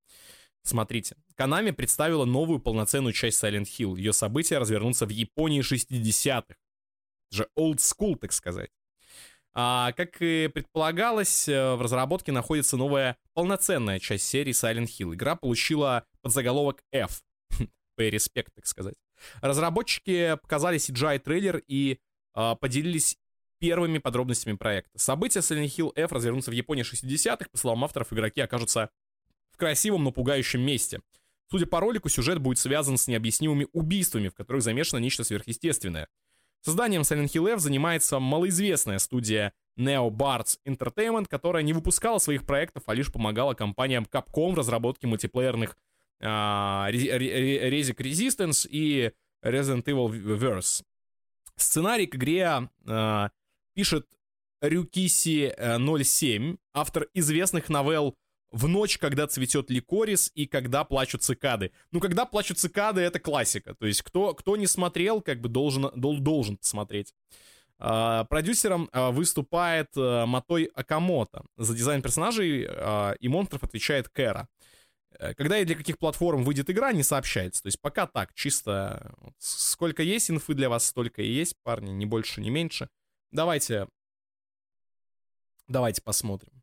Смотрите, Konami представила новую полноценную часть Silent Hill. Ее события развернутся в Японии 60-х. Же old school, так сказать. А, как и предполагалось, э, в разработке находится новая полноценная часть серии Silent Hill. Игра получила подзаголовок F. Pay respect, так сказать. Разработчики показали CGI-трейлер и а, поделились первыми подробностями проекта. События Silent Hill F развернутся в Японии 60-х. По словам авторов, игроки окажутся красивом, но пугающем месте. Судя по ролику, сюжет будет связан с необъяснимыми убийствами, в которых замешано нечто сверхъестественное. Созданием Silent Hill F занимается малоизвестная студия Neo Bards Entertainment, которая не выпускала своих проектов, а лишь помогала компаниям Capcom в разработке мультиплеерных uh, Resic Resistance и Resident Evil Verse. Сценарий к игре uh, пишет Рюкиси 07, автор известных новелл в ночь, когда цветет ликорис и когда плачут цикады. Ну, когда плачут цикады, это классика. То есть, кто, кто не смотрел, как бы должен, дол, должен посмотреть. Uh, продюсером uh, выступает uh, Матой Акамото. За дизайн персонажей и монстров отвечает Кэра. Э, когда и для каких платформ выйдет игра, не сообщается. То есть пока так, чисто сколько есть инфы для вас, столько и есть, парни, ни больше, ни меньше. Давайте, давайте посмотрим.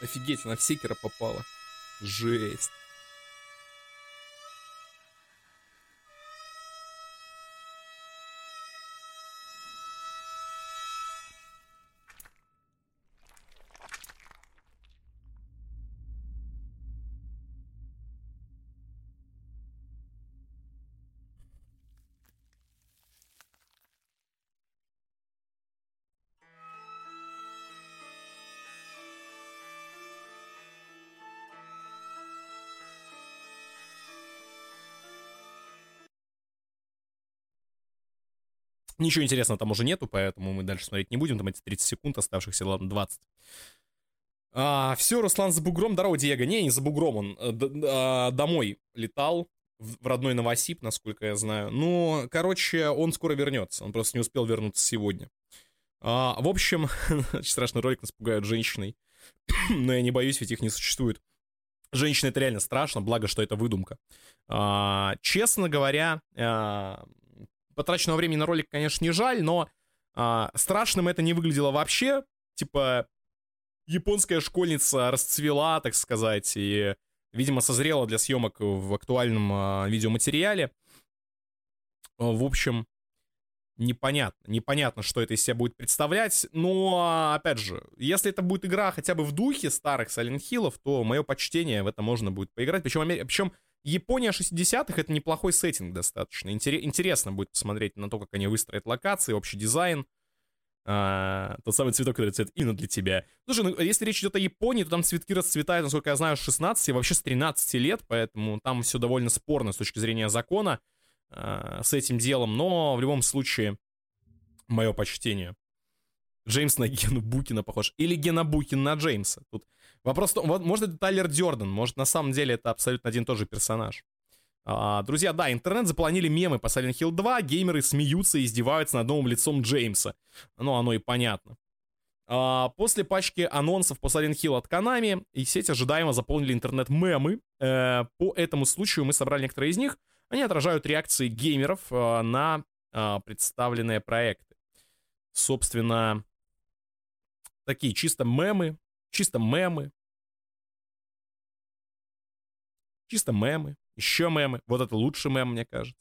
Офигеть, она в секера попала. Жесть. Ничего интересного там уже нету, поэтому мы дальше смотреть не будем. Там эти 30 секунд оставшихся, ладно, 20. А, все, Руслан за бугром. Здорово, Диего. Не, не за бугром, он э, а, домой летал в родной Новосиб, насколько я знаю. Ну, короче, он скоро вернется. Он просто не успел вернуться сегодня. А, в общем, страшный ролик нас пугают женщиной. Но я не боюсь, ведь их не существует. Женщина это реально страшно, благо, что это выдумка. А, честно говоря, а, потраченного времени на ролик, конечно, не жаль, но а, страшным это не выглядело вообще. Типа, японская школьница расцвела, так сказать, и, видимо, созрела для съемок в актуальном а, видеоматериале. В общем, непонятно. Непонятно, что это из себя будет представлять. Но, опять же, если это будет игра хотя бы в духе старых Silent Hill, то мое почтение в это можно будет поиграть. Причем, причем Япония 60-х это неплохой сеттинг достаточно. интересно будет посмотреть на то, как они выстроят локации, общий дизайн. А, тот самый цветок, который цвет Ина для тебя. Слушай, ну если речь идет о Японии, то там цветки расцветают, насколько я знаю, с 16 и вообще с 13 лет, поэтому там все довольно спорно с точки зрения закона а, с этим делом, но в любом случае, мое почтение. Джеймс на Гену Букина похож. Или Гена Букин на Джеймса. Тут вопрос, может, это Тайлер Дёрден, может, на самом деле это абсолютно один и тот же персонаж. А, друзья, да, интернет заполонили мемы по Silent Hill 2, геймеры смеются и издеваются над новым лицом Джеймса. Ну, оно и понятно. А, после пачки анонсов по Silent Hill от Konami, и сеть ожидаемо заполнили интернет-мемы. Э, по этому случаю мы собрали некоторые из них. Они отражают реакции геймеров э, на э, представленные проекты. Собственно, такие чисто мемы, чисто мемы, чисто мемы, еще мемы. Вот это лучший мем, мне кажется.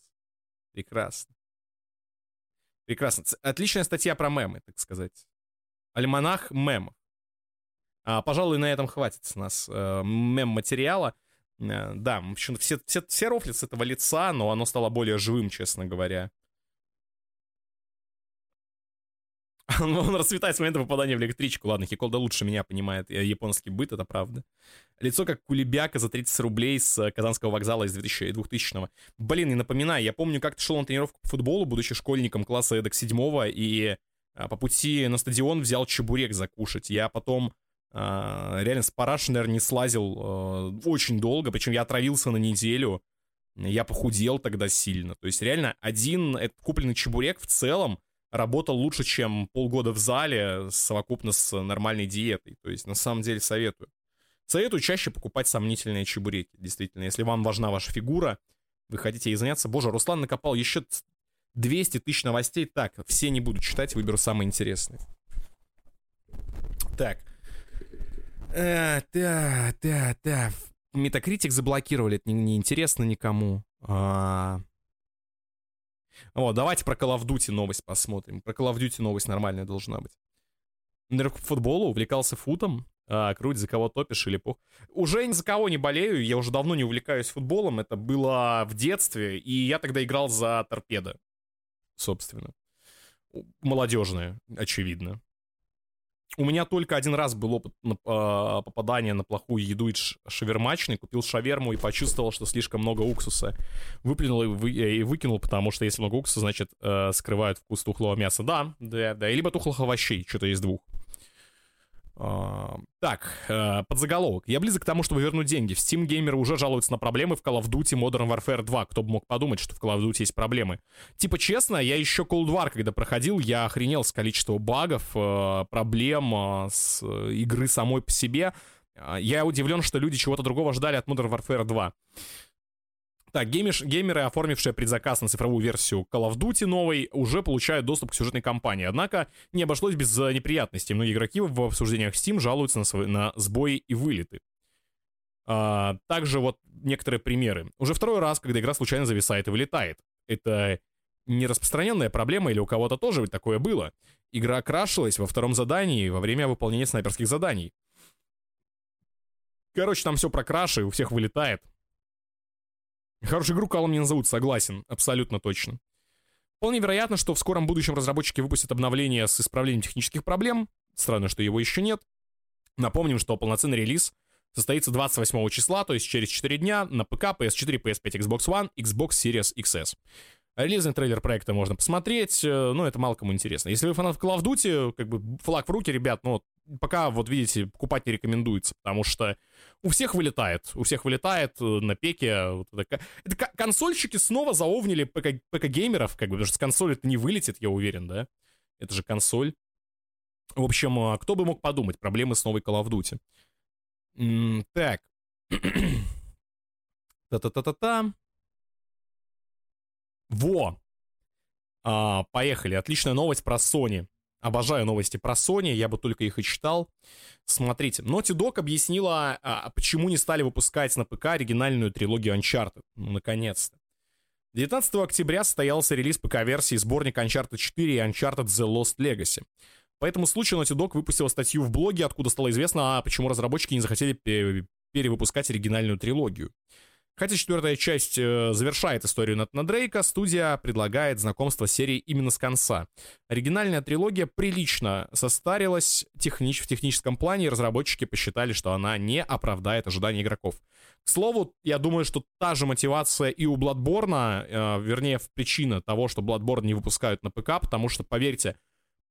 Прекрасно. Прекрасно. Отличная статья про мемы, так сказать. Альманах мемов. А, пожалуй, на этом хватит с нас э, мем-материала. Э, да, в общем, все, все, все рофлят с этого лица, но оно стало более живым, честно говоря. Он расцветает с момента попадания в электричку. Ладно, Хиколда лучше меня понимает японский быт, это правда. Лицо как кулебяка за 30 рублей с э, Казанского вокзала из 2000, 2000-го. Блин, не напоминаю, я помню, как ты шел на тренировку по футболу, будучи школьником класса эдак 7 и а, по пути на стадион взял чебурек закушать. Я потом а, реально с параши, наверное, не слазил а, очень долго, причем я отравился на неделю. Я похудел тогда сильно. То есть реально один этот купленный чебурек в целом работал лучше, чем полгода в зале совокупно с нормальной диетой. То есть, на самом деле, советую. Советую чаще покупать сомнительные чебуреки, действительно. Если вам важна ваша фигура, вы хотите ей заняться. Боже, Руслан накопал еще 200 тысяч новостей. Так, все не буду читать, выберу самые интересные. Так. А, да, да, да. Метакритик заблокировали, это неинтересно не никому. А, вот, давайте про Call of Duty новость посмотрим. Про Call of Duty новость нормальная должна быть. Нырк футболу, увлекался футом, а, круть, за кого топишь или пух. Уже ни за кого не болею, я уже давно не увлекаюсь футболом, это было в детстве, и я тогда играл за торпедо, собственно. Молодежное, очевидно. У меня только один раз был опыт э, попадания на плохую еду из шавермачной. Купил шаверму и почувствовал, что слишком много уксуса. Выплюнул и, вы, и выкинул, потому что если много уксуса, значит, э, скрывают вкус тухлого мяса. Да, да, да. Либо тухлых овощей, что-то из двух. Uh, так, uh, подзаголовок. Я близок к тому, чтобы вернуть деньги. В Steam геймеры уже жалуются на проблемы в Call of Duty Modern Warfare 2. Кто бы мог подумать, что в Call of Duty есть проблемы. Типа, честно, я еще Cold War, когда проходил, я охренел с количества багов, uh, проблем с игры самой по себе. Я удивлен, что люди чего-то другого ждали от Modern Warfare 2. Так, геймиш, геймеры, оформившие предзаказ на цифровую версию Call of Duty новой, уже получают доступ к сюжетной кампании. Однако не обошлось без э, неприятностей. Многие игроки в обсуждениях Steam жалуются на, свои, на сбои и вылеты. А, также вот некоторые примеры. Уже второй раз, когда игра случайно зависает и вылетает. Это не распространенная проблема или у кого-то тоже ведь такое было. Игра крашилась во втором задании во время выполнения снайперских заданий. Короче, там все про краши, у всех вылетает. Хорошую игру Калом не назовут, согласен, абсолютно точно. Вполне вероятно, что в скором будущем разработчики выпустят обновление с исправлением технических проблем. Странно, что его еще нет. Напомним, что полноценный релиз состоится 28 числа, то есть через 4 дня на ПК, PS4, PS5, Xbox One, Xbox Series XS. Релизный трейлер проекта можно посмотреть, э, но это мало кому интересно. Если вы фанат Call of Duty, как бы флаг в руки, ребят, ну, пока, вот видите, покупать не рекомендуется, потому что у всех вылетает, у всех вылетает э, на пеке. Вот это, это консольщики снова заовнили ПК, ПК-геймеров, как бы, потому что с консоли это не вылетит, я уверен, да? Это же консоль. В общем, а кто бы мог подумать, проблемы с новой Call of Duty. Так. Та-та-та-та-та. Во! А, поехали. Отличная новость про Sony. Обожаю новости про Sony, я бы только их и читал. Смотрите, Naughty Dog объяснила, а, почему не стали выпускать на ПК оригинальную трилогию Uncharted. Ну, наконец-то. 19 октября состоялся релиз ПК-версии сборника Uncharted 4 и Uncharted The Lost Legacy. По этому случаю Naughty Dog выпустила статью в блоге, откуда стало известно, а почему разработчики не захотели перевыпускать оригинальную трилогию. Хотя четвертая часть э, завершает историю Натана Дрейка, студия предлагает знакомство с серией именно с конца. Оригинальная трилогия прилично состарилась технич в техническом плане, и разработчики посчитали, что она не оправдает ожидания игроков. К слову, я думаю, что та же мотивация и у Bloodborne, э, вернее, причина того, что Bloodborne не выпускают на ПК, потому что, поверьте,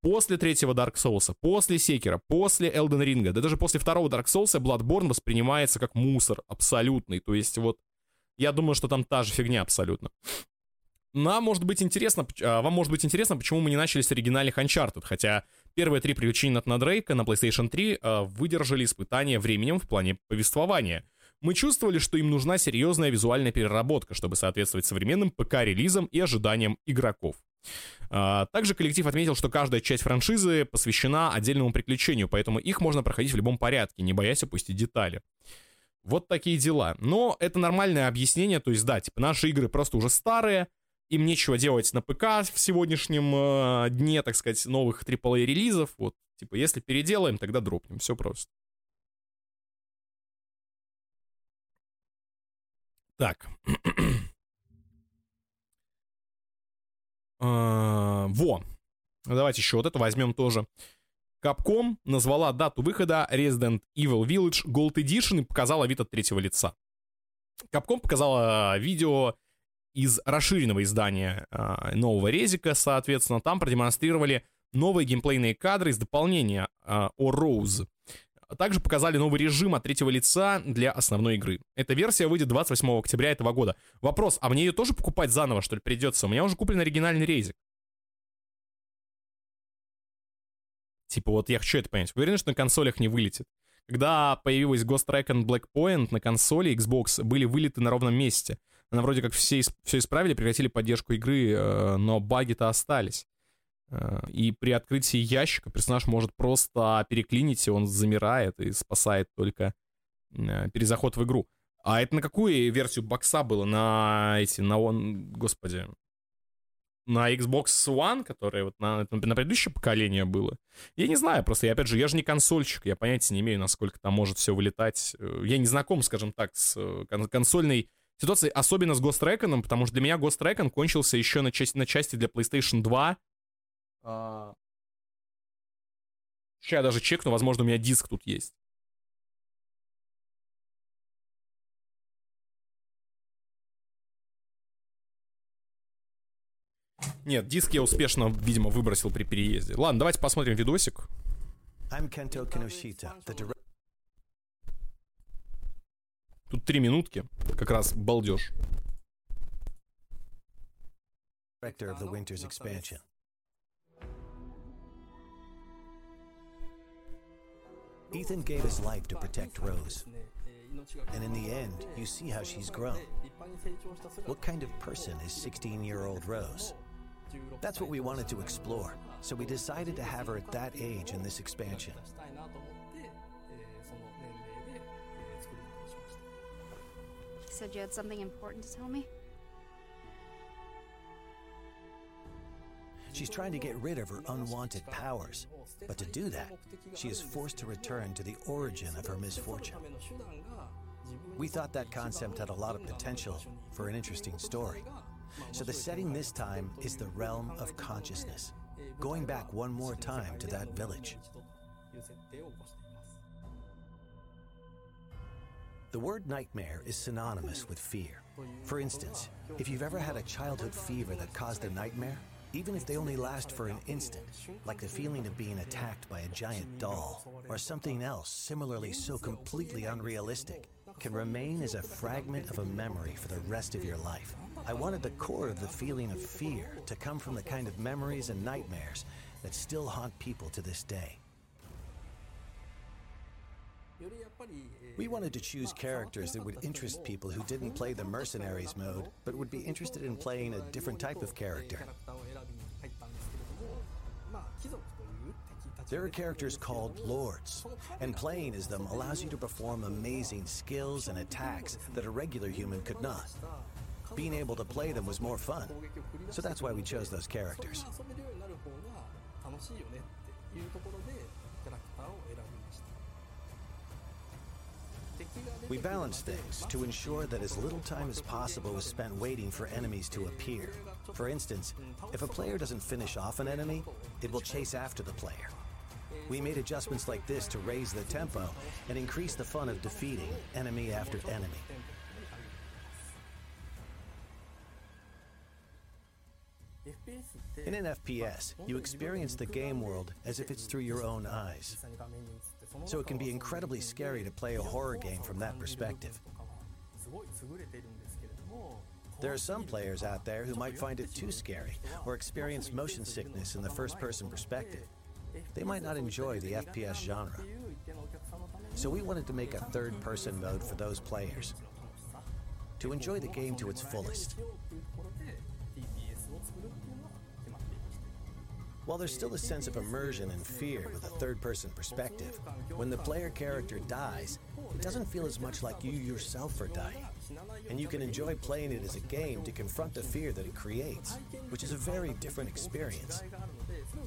после третьего Dark Souls, после Секера, после Elden Ring, да даже после второго Dark Souls Bloodborne воспринимается как мусор абсолютный. То есть вот я думаю, что там та же фигня абсолютно. Нам может быть интересно, а, вам может быть интересно, почему мы не начали с оригинальных Uncharted, хотя первые три приключения от Дрейка на PlayStation 3 а, выдержали испытания временем в плане повествования. Мы чувствовали, что им нужна серьезная визуальная переработка, чтобы соответствовать современным ПК-релизам и ожиданиям игроков. А, также коллектив отметил, что каждая часть франшизы посвящена отдельному приключению, поэтому их можно проходить в любом порядке, не боясь опустить детали. Вот такие дела. Но это нормальное объяснение, то есть да, типа наши игры просто уже старые, им нечего делать на ПК в сегодняшнем э, дне, так сказать, новых AAA релизов. Вот, типа, если переделаем, тогда дропнем. Все просто. Так. А, во. Давайте еще вот это возьмем тоже. Capcom назвала дату выхода Resident Evil Village Gold Edition и показала вид от третьего лица. Capcom показала видео из расширенного издания э, нового резика, соответственно, там продемонстрировали новые геймплейные кадры из дополнения э, O Rose. Также показали новый режим от третьего лица для основной игры. Эта версия выйдет 28 октября этого года. Вопрос, а мне ее тоже покупать заново, что ли, придется? У меня уже куплен оригинальный резик. Типа, вот я хочу это понять. Уверен, что на консолях не вылетит. Когда появилась Ghost Recon Blackpoint на консоли Xbox, были вылеты на ровном месте. Она вроде как все, все исправили, прекратили поддержку игры, э, но баги-то остались. Э, и при открытии ящика персонаж может просто переклинить, и он замирает и спасает только э, перезаход в игру. А это на какую версию бокса было? На эти, на он, господи, на Xbox One, которое вот на, на предыдущее поколение было. Я не знаю, просто я, опять же, я же не консольщик, я понятия не имею, насколько там может все вылетать. Э, я не знаком, скажем так, с э, консольной ситуацией, особенно с Ghost Recon, потому что для меня Ghost Recon кончился еще на, части, на части для PlayStation 2. А... Сейчас я даже чекну, возможно, у меня диск тут есть. Нет, диск я успешно, видимо, выбросил при переезде. Ладно, давайте посмотрим видосик. Тут три минутки, как раз балдеж. Ethan gave his life to protect Rose. And in the end, you see how she's grown. What kind of person is 16 year old Rose? That's what we wanted to explore, so we decided to have her at that age in this expansion. You said you had something important to tell me? She's trying to get rid of her unwanted powers, but to do that, she is forced to return to the origin of her misfortune. We thought that concept had a lot of potential for an interesting story. So the setting this time is the realm of consciousness, going back one more time to that village. The word nightmare is synonymous with fear. For instance, if you've ever had a childhood fever that caused a nightmare, even if they only last for an instant, like the feeling of being attacked by a giant doll, or something else similarly so completely unrealistic, can remain as a fragment of a memory for the rest of your life. I wanted the core of the feeling of fear to come from the kind of memories and nightmares that still haunt people to this day. We wanted to choose characters that would interest people who didn't play the Mercenaries mode, but would be interested in playing a different type of character. There are characters called Lords, and playing as them allows you to perform amazing skills and attacks that a regular human could not. Being able to play them was more fun, so that's why we chose those characters. We balance things to ensure that as little time as possible is spent waiting for enemies to appear. For instance, if a player doesn't finish off an enemy, it will chase after the player. We made adjustments like this to raise the tempo and increase the fun of defeating enemy after enemy. In an FPS, you experience the game world as if it's through your own eyes. So it can be incredibly scary to play a horror game from that perspective. There are some players out there who might find it too scary or experience motion sickness in the first person perspective. They might not enjoy the FPS genre. So we wanted to make a third person mode for those players to enjoy the game to its fullest. While there's still a sense of immersion and fear with a third person perspective, when the player character dies, it doesn't feel as much like you yourself are dying. And you can enjoy playing it as a game to confront the fear that it creates, which is a very different experience.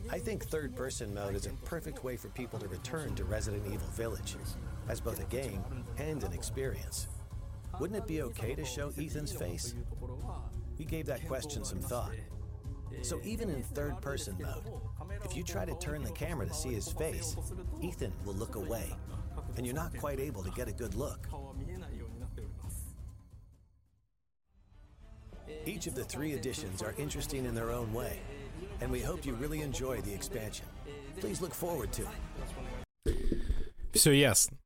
I think third person mode is a perfect way for people to return to Resident Evil Village, as both a game and an experience. Wouldn't it be okay to show Ethan's face? We gave that question some thought. So even in third person mode, if you try to turn the camera to see his face, Ethan will look away, and you're not quite able to get a good look. Each of the three editions are interesting in their own way, and we hope you really enjoy the expansion. Please look forward to it. Все ясно.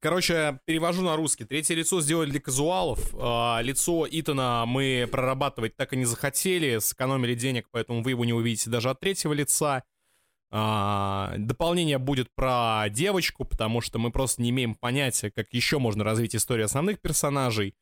Короче, перевожу на русский. Третье лицо сделали для казуалов. А, лицо Итана мы прорабатывать так и не захотели. Сэкономили денег, поэтому вы его не увидите даже от третьего лица. А, дополнение будет про девочку, потому что мы просто не имеем понятия, как еще можно развить историю основных персонажей.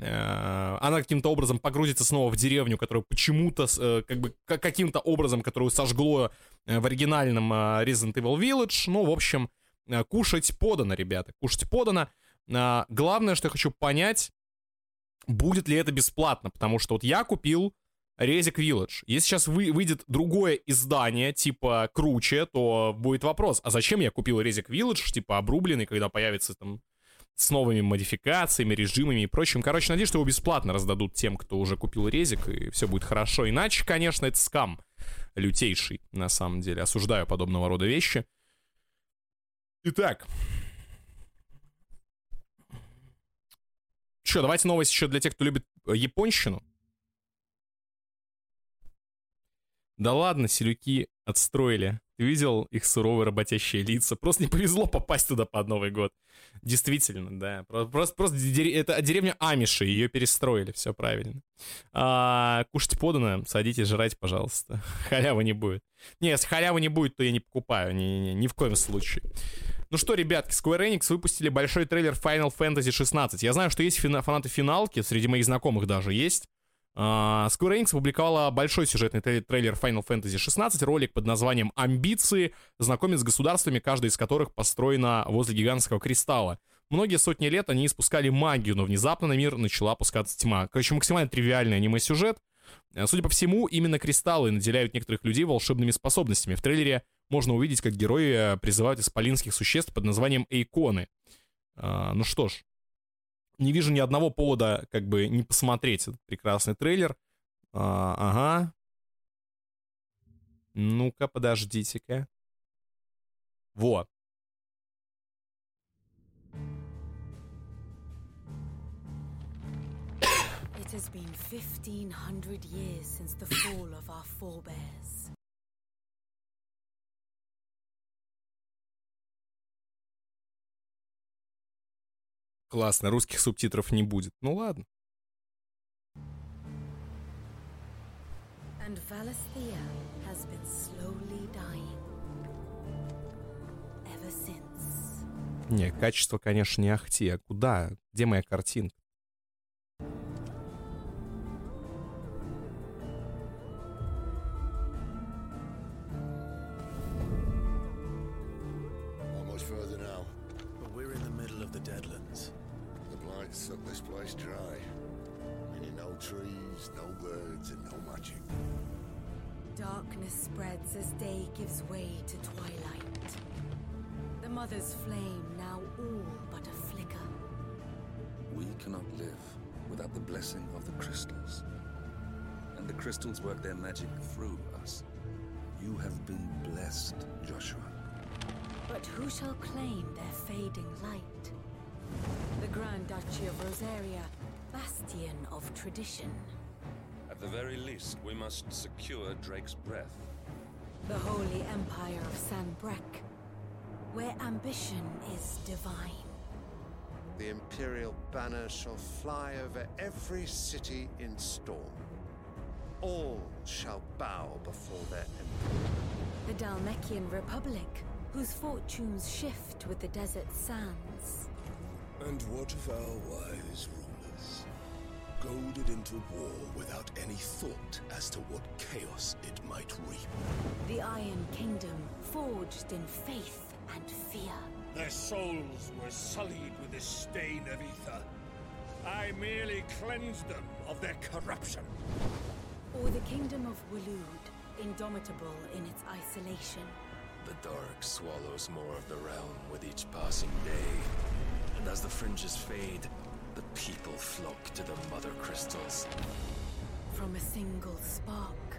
А, она каким-то образом погрузится снова в деревню, которую почему-то, э, как бы каким-то образом, которую сожгло э, в оригинальном Resident Evil Village. Ну, в общем, Э, кушать подано, ребята, кушать подано. А, главное, что я хочу понять, будет ли это бесплатно, потому что вот я купил Резик Village. Если сейчас вы, выйдет другое издание, типа круче, то будет вопрос, а зачем я купил Резик Village, типа обрубленный, когда появится там с новыми модификациями, режимами и прочим. Короче, надеюсь, что его бесплатно раздадут тем, кто уже купил резик, и все будет хорошо. Иначе, конечно, это скам лютейший, на самом деле. Осуждаю подобного рода вещи. Итак. Что, давайте новость еще для тех, кто любит э, японщину. Да ладно, селюки отстроили. Ты видел их суровые работящие лица? Просто не повезло попасть туда под Новый год. Действительно, да. Просто, просто это деревня Амиши, ее перестроили, все правильно. А, кушать подано, садитесь, жрать, пожалуйста. Халявы не будет. Не, если халявы не будет, то я не покупаю, ни, ни, ни в коем случае. Ну что, ребятки, Square Enix выпустили большой трейлер Final Fantasy 16. Я знаю, что есть фанаты финалки, среди моих знакомых даже есть. Uh, Square Enix опубликовала большой сюжетный трейлер Final Fantasy 16, ролик под названием «Амбиции», знакомит с государствами, каждая из которых построена возле гигантского кристалла. Многие сотни лет они испускали магию, но внезапно на мир начала опускаться тьма. Короче, максимально тривиальный аниме-сюжет. Э, судя по всему, именно кристаллы наделяют некоторых людей волшебными способностями. В трейлере можно увидеть, как герои э, призывают исполинских существ под названием Эйконы. А, ну что ж, не вижу ни одного повода, как бы, не посмотреть этот прекрасный трейлер. А, ага. Ну-ка, подождите-ка. Вот. It has been 1500 years since the fall of our forebears. Классно, русских субтитров не будет. Ну ладно. And Valisthea has been slowly dying. Ever since. Не, качество, конечно, не ахти. А куда? Где моя картинка? Gives way to twilight. The mother's flame now all but a flicker. We cannot live without the blessing of the crystals. And the crystals work their magic through us. You have been blessed, Joshua. But who shall claim their fading light? The Grand Duchy of Rosaria, bastion of tradition. At the very least, we must secure Drake's breath. The Holy Empire of San Brek, where ambition is divine. The Imperial banner shall fly over every city in storm. All shall bow before their emperor. The Dalmekian Republic, whose fortunes shift with the desert sands. And what of our wise rulers? Goaded into war without any thought as to what chaos it might reap. The Iron Kingdom, forged in faith and fear. Their souls were sullied with the stain of ether. I merely cleansed them of their corruption. Or the Kingdom of Waloed, indomitable in its isolation. The dark swallows more of the realm with each passing day. And as the fringes fade, the people flock to the mother crystals. From a single spark,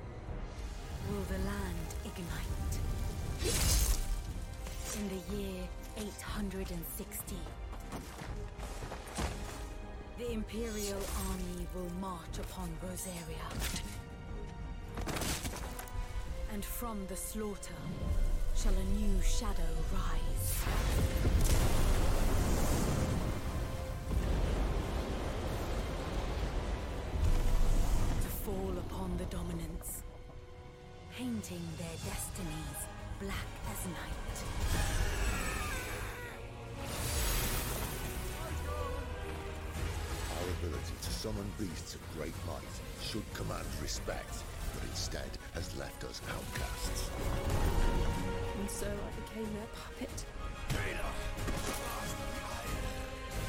will the land ignite? In the year 860, the Imperial army will march upon Rosaria. And from the slaughter shall a new shadow rise. Fall upon the dominants, painting their destinies black as night. Our ability to summon beasts of great might should command respect, but instead has left us outcasts. And so I became their puppet.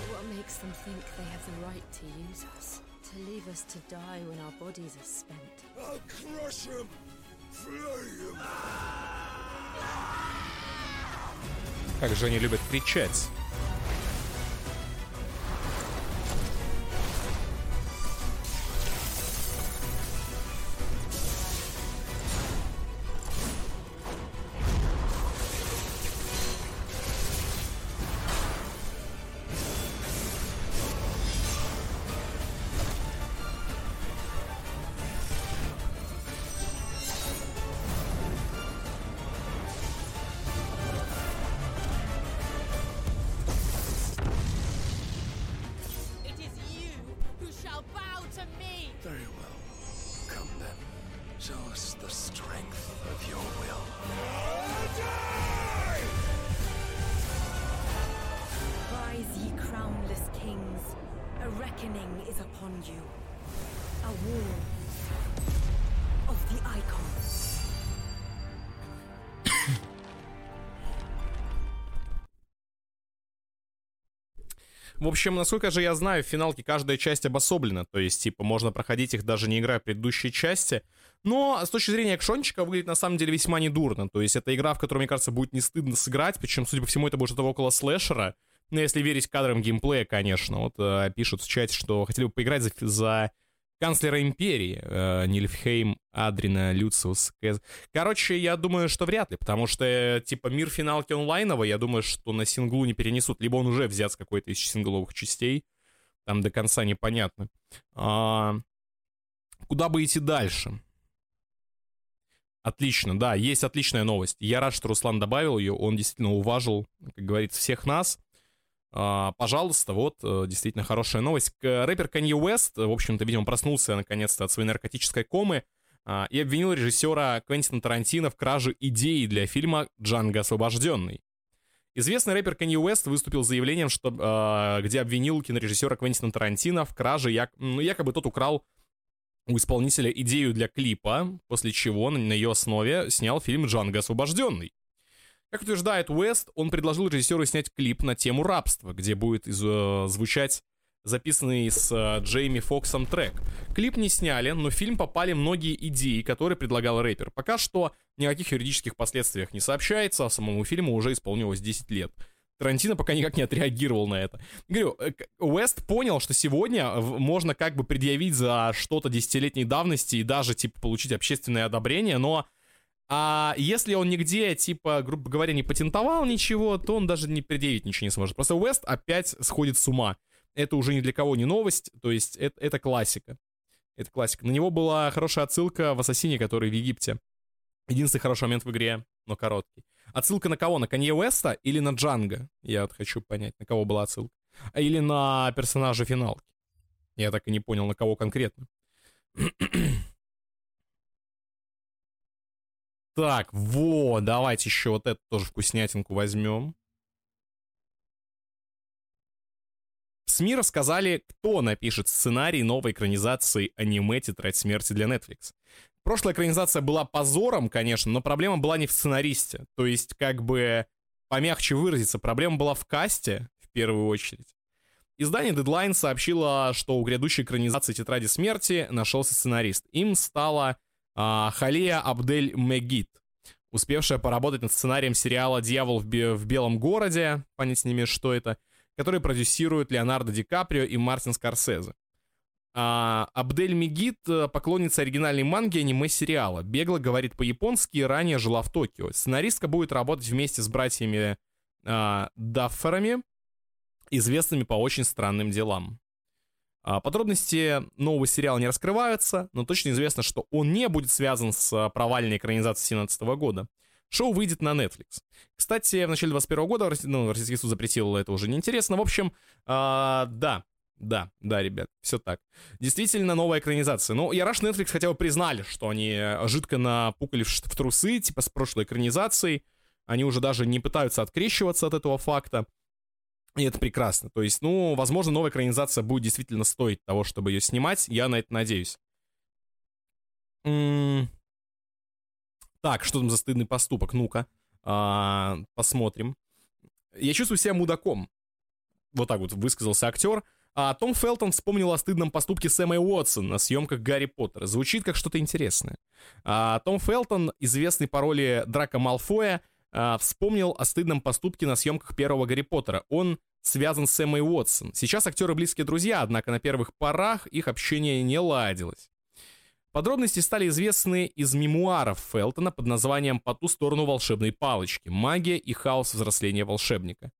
What makes them think they have the right to use us? To leave us to die when our bodies are spent? I'll crush him! Flay him! Как же они любят кричать. В общем, насколько же я знаю, в финалке каждая часть обособлена. То есть, типа, можно проходить их даже не играя предыдущие части. Но с точки зрения экшончика выглядит на самом деле весьма недурно. То есть, это игра, в которой, мне кажется, будет не стыдно сыграть. Причем, судя по всему, это будет что-то около слэшера. Ну, если верить кадрам геймплея, конечно. Вот э, пишут в чате, что хотели бы поиграть за, за канцлера империи э, Нильфхейм, Адрина, Люциус. Короче, я думаю, что вряд ли, потому что, типа, мир финалки онлайновый, я думаю, что на синглу не перенесут, либо он уже взят с какой-то из сингловых частей, там до конца непонятно. А, куда бы идти дальше? Отлично, да, есть отличная новость. Я рад, что Руслан добавил ее, он действительно уважил, как говорится, всех нас. Uh, пожалуйста, вот, uh, действительно хорошая новость. Рэпер Канье Уэст, в общем-то, видимо, проснулся наконец-то от своей наркотической комы uh, и обвинил режиссера Квентина Тарантино в краже идеи для фильма «Джанго освобожденный». Известный рэпер Канье Уэст выступил с заявлением, что, где обвинил кинорежиссера Квентина Тарантино в краже, як, ну, якобы тот украл у исполнителя идею для клипа, после чего на ее основе снял фильм «Джанго освобожденный». Как утверждает Уэст, он предложил режиссеру снять клип на тему рабства, где будет из, э, звучать записанный с э, Джейми Фоксом трек. Клип не сняли, но в фильм попали многие идеи, которые предлагал рэпер. Пока что никаких юридических последствиях не сообщается, а самому фильму уже исполнилось 10 лет. Тарантино пока никак не отреагировал на это. Говорю, э, Уэст понял, что сегодня можно как бы предъявить за что-то десятилетней давности и даже, типа, получить общественное одобрение, но а если он нигде, типа, грубо говоря, не патентовал ничего, то он даже не предъявить ничего не сможет. Просто Уэст опять сходит с ума. Это уже ни для кого не новость, то есть это, это классика. Это классика. На него была хорошая отсылка в Ассасине, который в Египте. Единственный хороший момент в игре, но короткий. Отсылка на кого? На Канье Уэста или на Джанго? Я вот хочу понять, на кого была отсылка. А Или на персонажа финалки. Я так и не понял, на кого конкретно. Так, во, давайте еще вот эту тоже вкуснятинку возьмем. СМИ рассказали, кто напишет сценарий новой экранизации аниме «Тетрадь смерти» для Netflix. Прошлая экранизация была позором, конечно, но проблема была не в сценаристе. То есть, как бы, помягче выразиться, проблема была в касте, в первую очередь. Издание Deadline сообщило, что у грядущей экранизации «Тетради смерти» нашелся сценарист. Им стала а, Халия Абдель Мегит, успевшая поработать над сценарием сериала «Дьявол в, бе- в белом городе», понять с ними, что это, который продюсируют Леонардо Ди Каприо и Мартин Скорсезе. А, Абдель Мегит — поклонница оригинальной манги аниме-сериала. Бегло говорит по-японски и ранее жила в Токио. Сценаристка будет работать вместе с братьями а, Дафферами, известными по очень странным делам. А, Подробности нового сериала не раскрываются, но точно известно, что он не будет связан с а, провальной экранизацией 2017 года. Шоу выйдет на Netflix. Кстати, в начале 2021 года ну, Российский суд запретил, это уже неинтересно. В общем, а, да, да, да, ребят, все так. Действительно, новая экранизация. Но я рад, что Netflix хотя бы признали, что они э, жидко напукали в, в трусы, типа с прошлой экранизацией. Они уже даже не пытаются открещиваться от этого факта. И это прекрасно. То есть, ну, возможно, новая экранизация будет действительно стоить того, чтобы ее снимать. Я на это надеюсь. Так, что там за стыдный поступок? Ну-ка, а- посмотрим. Я чувствую себя мудаком. Вот так вот высказался актер. А Том Фелтон вспомнил о стыдном поступке Сэма Уотсон на съемках Гарри Поттера. Звучит как что-то интересное. А Том Фелтон, известный по роли Драка Малфоя, а, вспомнил о стыдном поступке на съемках первого Гарри Поттера. Он связан с Эммой Уотсон. Сейчас актеры близкие друзья, однако на первых порах их общение не ладилось. Подробности стали известны из мемуаров Фелтона под названием «По ту сторону волшебной палочки. Магия и хаос взросления волшебника».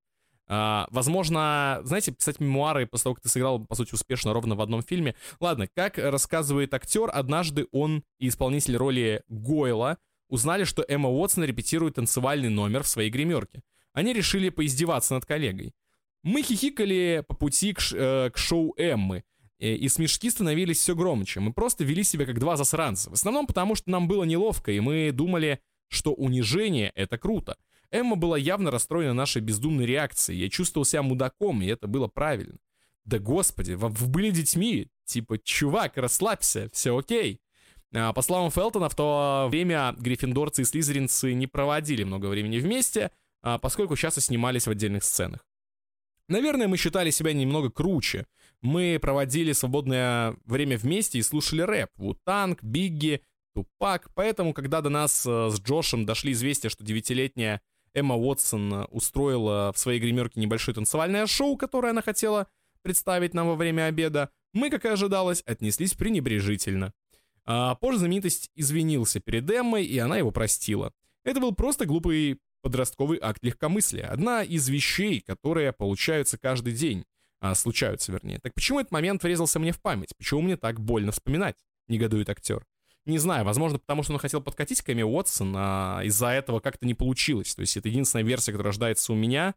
А, возможно, знаете, писать мемуары после того, как ты сыграл, по сути, успешно ровно в одном фильме. Ладно, как рассказывает актер, однажды он и исполнитель роли Гойла узнали, что Эмма Уотсон репетирует танцевальный номер в своей гримерке. Они решили поиздеваться над коллегой. Мы хихикали по пути к, э, к шоу Эммы, э, и смешки становились все громче. Мы просто вели себя как два засранца. В основном потому, что нам было неловко, и мы думали, что унижение — это круто. Эмма была явно расстроена нашей бездумной реакцией. Я чувствовал себя мудаком, и это было правильно. Да господи, вы были детьми. Типа, чувак, расслабься, все окей. А, по словам Фелтона, в то время гриффиндорцы и слизеринцы не проводили много времени вместе, а, поскольку часто снимались в отдельных сценах. Наверное, мы считали себя немного круче. Мы проводили свободное время вместе и слушали рэп. Вутанг, Бигги, Тупак. Поэтому, когда до нас э, с Джошем дошли известия, что девятилетняя Эмма Уотсон устроила в своей гримерке небольшое танцевальное шоу, которое она хотела представить нам во время обеда, мы, как и ожидалось, отнеслись пренебрежительно. А позже знаменитость извинился перед Эммой, и она его простила. Это был просто глупый подростковый акт легкомыслия. Одна из вещей, которые получаются каждый день. А, случаются, вернее. Так почему этот момент врезался мне в память? Почему мне так больно вспоминать? Негодует актер. Не знаю, возможно, потому что он хотел подкатить к Эми Уотсон, а из-за этого как-то не получилось. То есть это единственная версия, которая рождается у меня.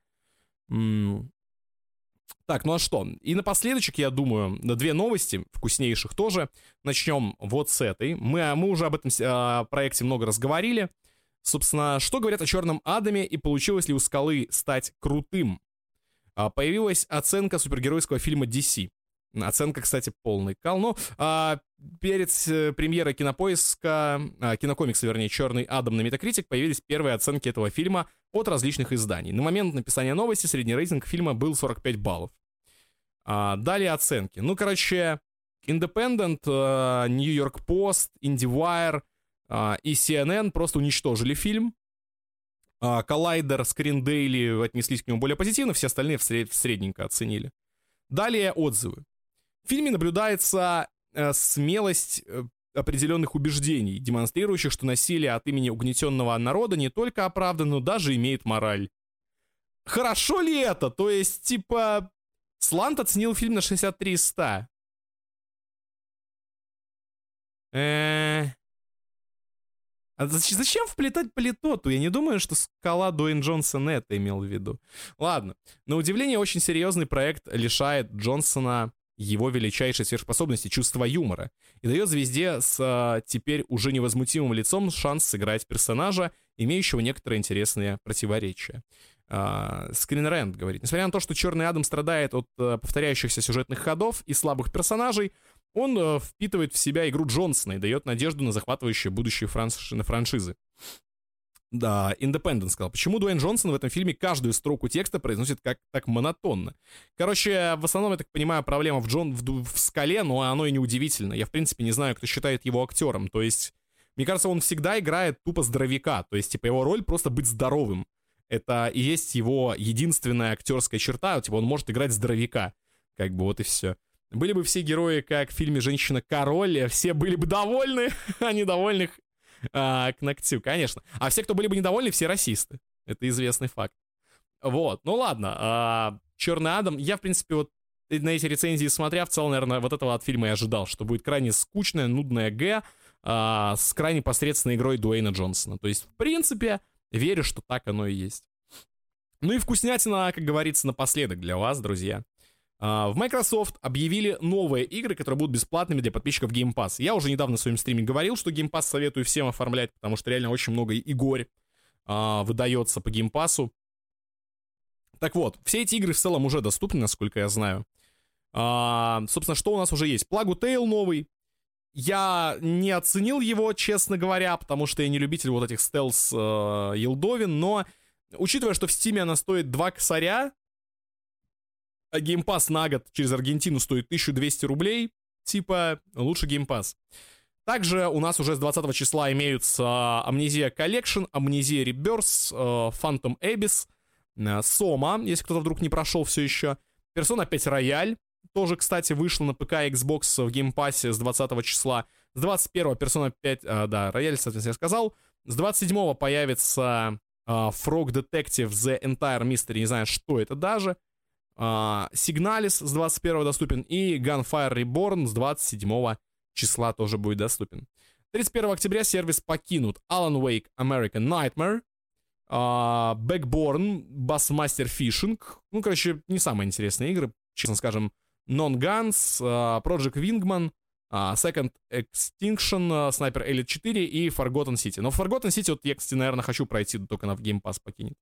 Так, ну а что? И напоследочек, я думаю, две новости, вкуснейших тоже. Начнем вот с этой. Мы, мы уже об этом э, проекте много разговорили. Собственно, что говорят о Черном Адаме и получилось ли у Скалы стать крутым? А, появилась оценка супергеройского фильма DC. Оценка, кстати, полный кал. Но а, перед э, премьерой кинопоиска, а, кинокомикса, вернее, «Черный Адам» на Метакритик появились первые оценки этого фильма от различных изданий. На момент написания новости средний рейтинг фильма был 45 баллов. А, далее оценки. Ну, короче, Independent, New York Post, IndieWire и CNN просто уничтожили фильм. Collider, Screen Daily отнеслись к нему более позитивно, все остальные в сред- средненько оценили. Далее отзывы. В фильме наблюдается э, смелость э, определенных убеждений, демонстрирующих, что насилие от имени угнетенного народа не только оправдано, но даже имеет мораль. Хорошо ли это? То есть, типа, Слант оценил фильм на 63 из 100. Э... А зачем вплетать политоту? Я не думаю, что скала Дуэйн Джонсон это имел в виду. Ладно. На удивление, очень серьезный проект лишает Джонсона его величайшей сверхспособности чувства юмора и дает звезде с а, теперь уже невозмутимым лицом шанс сыграть персонажа, имеющего некоторые интересные противоречия. Uh, Рэнд говорит, несмотря на то, что Черный Адам страдает от uh, повторяющихся сюжетных ходов и слабых персонажей, он uh, впитывает в себя игру Джонсона и дает надежду на захватывающее будущее франш... на франшизы. Да, Independent сказал, почему Дуэйн Джонсон в этом фильме каждую строку текста произносит как так монотонно. Короче, в основном, я так понимаю, проблема в, Джон, в, в скале, но оно и не удивительно. Я, в принципе, не знаю, кто считает его актером. То есть, мне кажется, он всегда играет тупо здоровяка. То есть, типа, его роль просто быть здоровым. Это и есть его единственная актерская черта. Типа, он может играть здоровяка. Как бы вот и все. Были бы все герои, как в фильме «Женщина-король», все были бы довольны, а недовольных а, к ногтю, конечно. А все, кто были бы недовольны, все расисты. Это известный факт. Вот, ну ладно. А, Черный Адам, я, в принципе, вот на эти рецензии смотря, в целом, наверное, вот этого от фильма и ожидал, что будет крайне скучная, нудная Г а, с крайне посредственной игрой Дуэйна Джонсона. То есть, в принципе, верю, что так оно и есть. Ну и вкуснятина, как говорится, напоследок для вас, друзья. Uh, в Microsoft объявили новые игры, которые будут бесплатными для подписчиков Game Pass. Я уже недавно в своем стриме говорил, что Game Pass советую всем оформлять, потому что реально очень много игр uh, выдается по Game Pass. Так вот, все эти игры в целом уже доступны, насколько я знаю. Uh, собственно, что у нас уже есть? Plague Tale новый. Я не оценил его, честно говоря, потому что я не любитель вот этих стелс uh, елдовин, но учитывая, что в Стиме она стоит 2 косаря, а Pass на год через Аргентину стоит 1200 рублей, типа лучше Pass. Также у нас уже с 20 числа имеются Amnesia Collection, Amnesia Rebirth, э, Phantom Abyss, э, Soma, если кто-то вдруг не прошел все еще, Persona 5 Royal, тоже, кстати, вышла на ПК и Xbox в Pass с 20 числа. С 21 Persona 5, а, да, Royal, соответственно, я сказал. С 27 появится Frog Detective The Entire Mystery, не знаю, что это даже. Сигналис с 21 доступен и Gunfire Reborn с 27 числа тоже будет доступен. 31 октября сервис покинут Alan Wake American Nightmare, uh, Backborn, Bassmaster Fishing, ну, короче, не самые интересные игры, честно скажем, Non Guns, uh, Project Wingman, а, Second Extinction, а, Sniper Elite 4 и Forgotten City. Но Forgotten City, вот я, кстати, наверное, хочу пройти, только на в Game Pass покинет.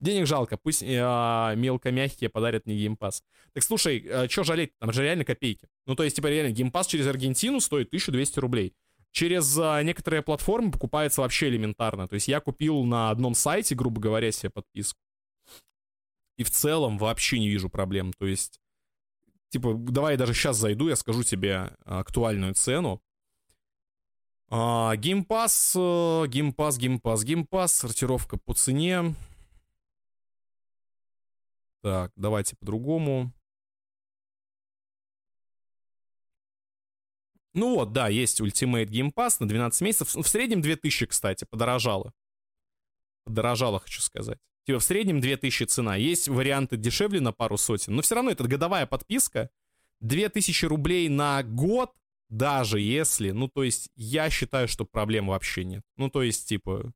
Денег жалко, пусть а, мелко-мягкие подарят мне Pass. Так слушай, а, что жалеть? Там же реально копейки. Ну, то есть, типа, реально, Pass через Аргентину стоит 1200 рублей. Через а, некоторые платформы покупается вообще элементарно. То есть, я купил на одном сайте, грубо говоря, себе подписку. И в целом вообще не вижу проблем. То есть, типа, давай я даже сейчас зайду, я скажу тебе актуальную цену. А, э, Game Pass, Game Pass, сортировка по цене. Так, давайте по-другому. Ну вот, да, есть Ultimate Game Pass на 12 месяцев. В среднем 2000, кстати, подорожало. Подорожало, хочу сказать. Типа в среднем 2000 цена. Есть варианты дешевле на пару сотен, но все равно это годовая подписка. 2000 рублей на год, даже если, ну то есть я считаю, что проблем вообще нет. Ну то есть типа...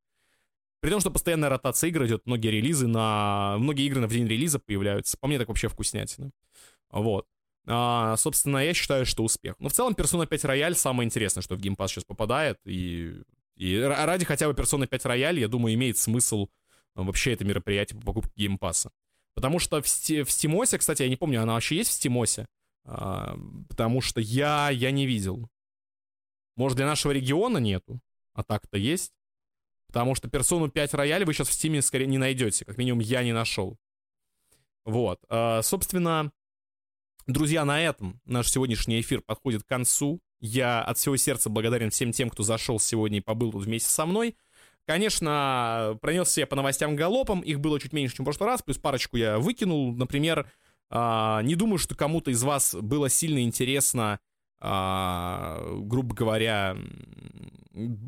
При том, что постоянная ротация игр идет, многие релизы на... Многие игры в день релиза появляются. По мне так вообще вкуснятина. Вот. А, собственно, я считаю, что успех. Но в целом Persona 5 Royal самое интересное, что в Game Pass сейчас попадает. И, и ради хотя бы Persona 5 Royal, я думаю, имеет смысл вообще это мероприятие по покупке геймпаса. Потому что в, Сти- в Стимосе, кстати, я не помню, она вообще есть в Стимосе? А, потому что я, я не видел. Может, для нашего региона нету, а так-то есть. Потому что персону 5 Royal вы сейчас в Стиме скорее не найдете. Как минимум, я не нашел. Вот. А, собственно, друзья, на этом наш сегодняшний эфир подходит к концу. Я от всего сердца благодарен всем тем, кто зашел сегодня и побыл тут вместе со мной. Конечно, пронесся я по новостям галопом, их было чуть меньше, чем в прошлый раз, плюс парочку я выкинул. Например, а, не думаю, что кому-то из вас было сильно интересно, а, грубо говоря,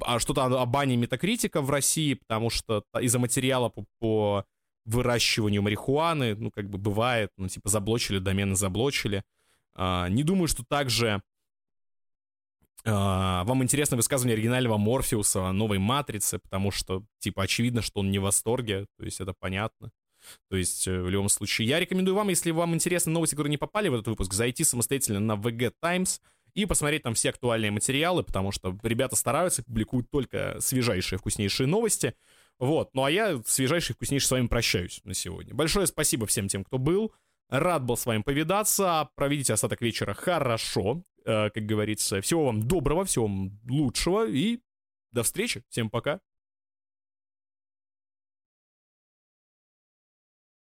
а что-то о бане метакритика в России, потому что из-за материала по, по выращиванию марихуаны, ну, как бы бывает, ну, типа, заблочили, домены заблочили. Не думаю, что также Uh, вам интересно высказывание оригинального Морфеуса о новой Матрице, потому что, типа, очевидно, что он не в восторге, то есть это понятно. То есть, э, в любом случае, я рекомендую вам, если вам интересны новости, которые не попали в этот выпуск, зайти самостоятельно на VG Times и посмотреть там все актуальные материалы, потому что ребята стараются, публикуют только свежайшие, вкуснейшие новости. Вот, ну а я свежайший, вкуснейший с вами прощаюсь на сегодня. Большое спасибо всем тем, кто был. Рад был с вами повидаться. Проведите остаток вечера хорошо. Э, как говорится. Всего вам доброго, всего вам лучшего и до встречи. Всем пока.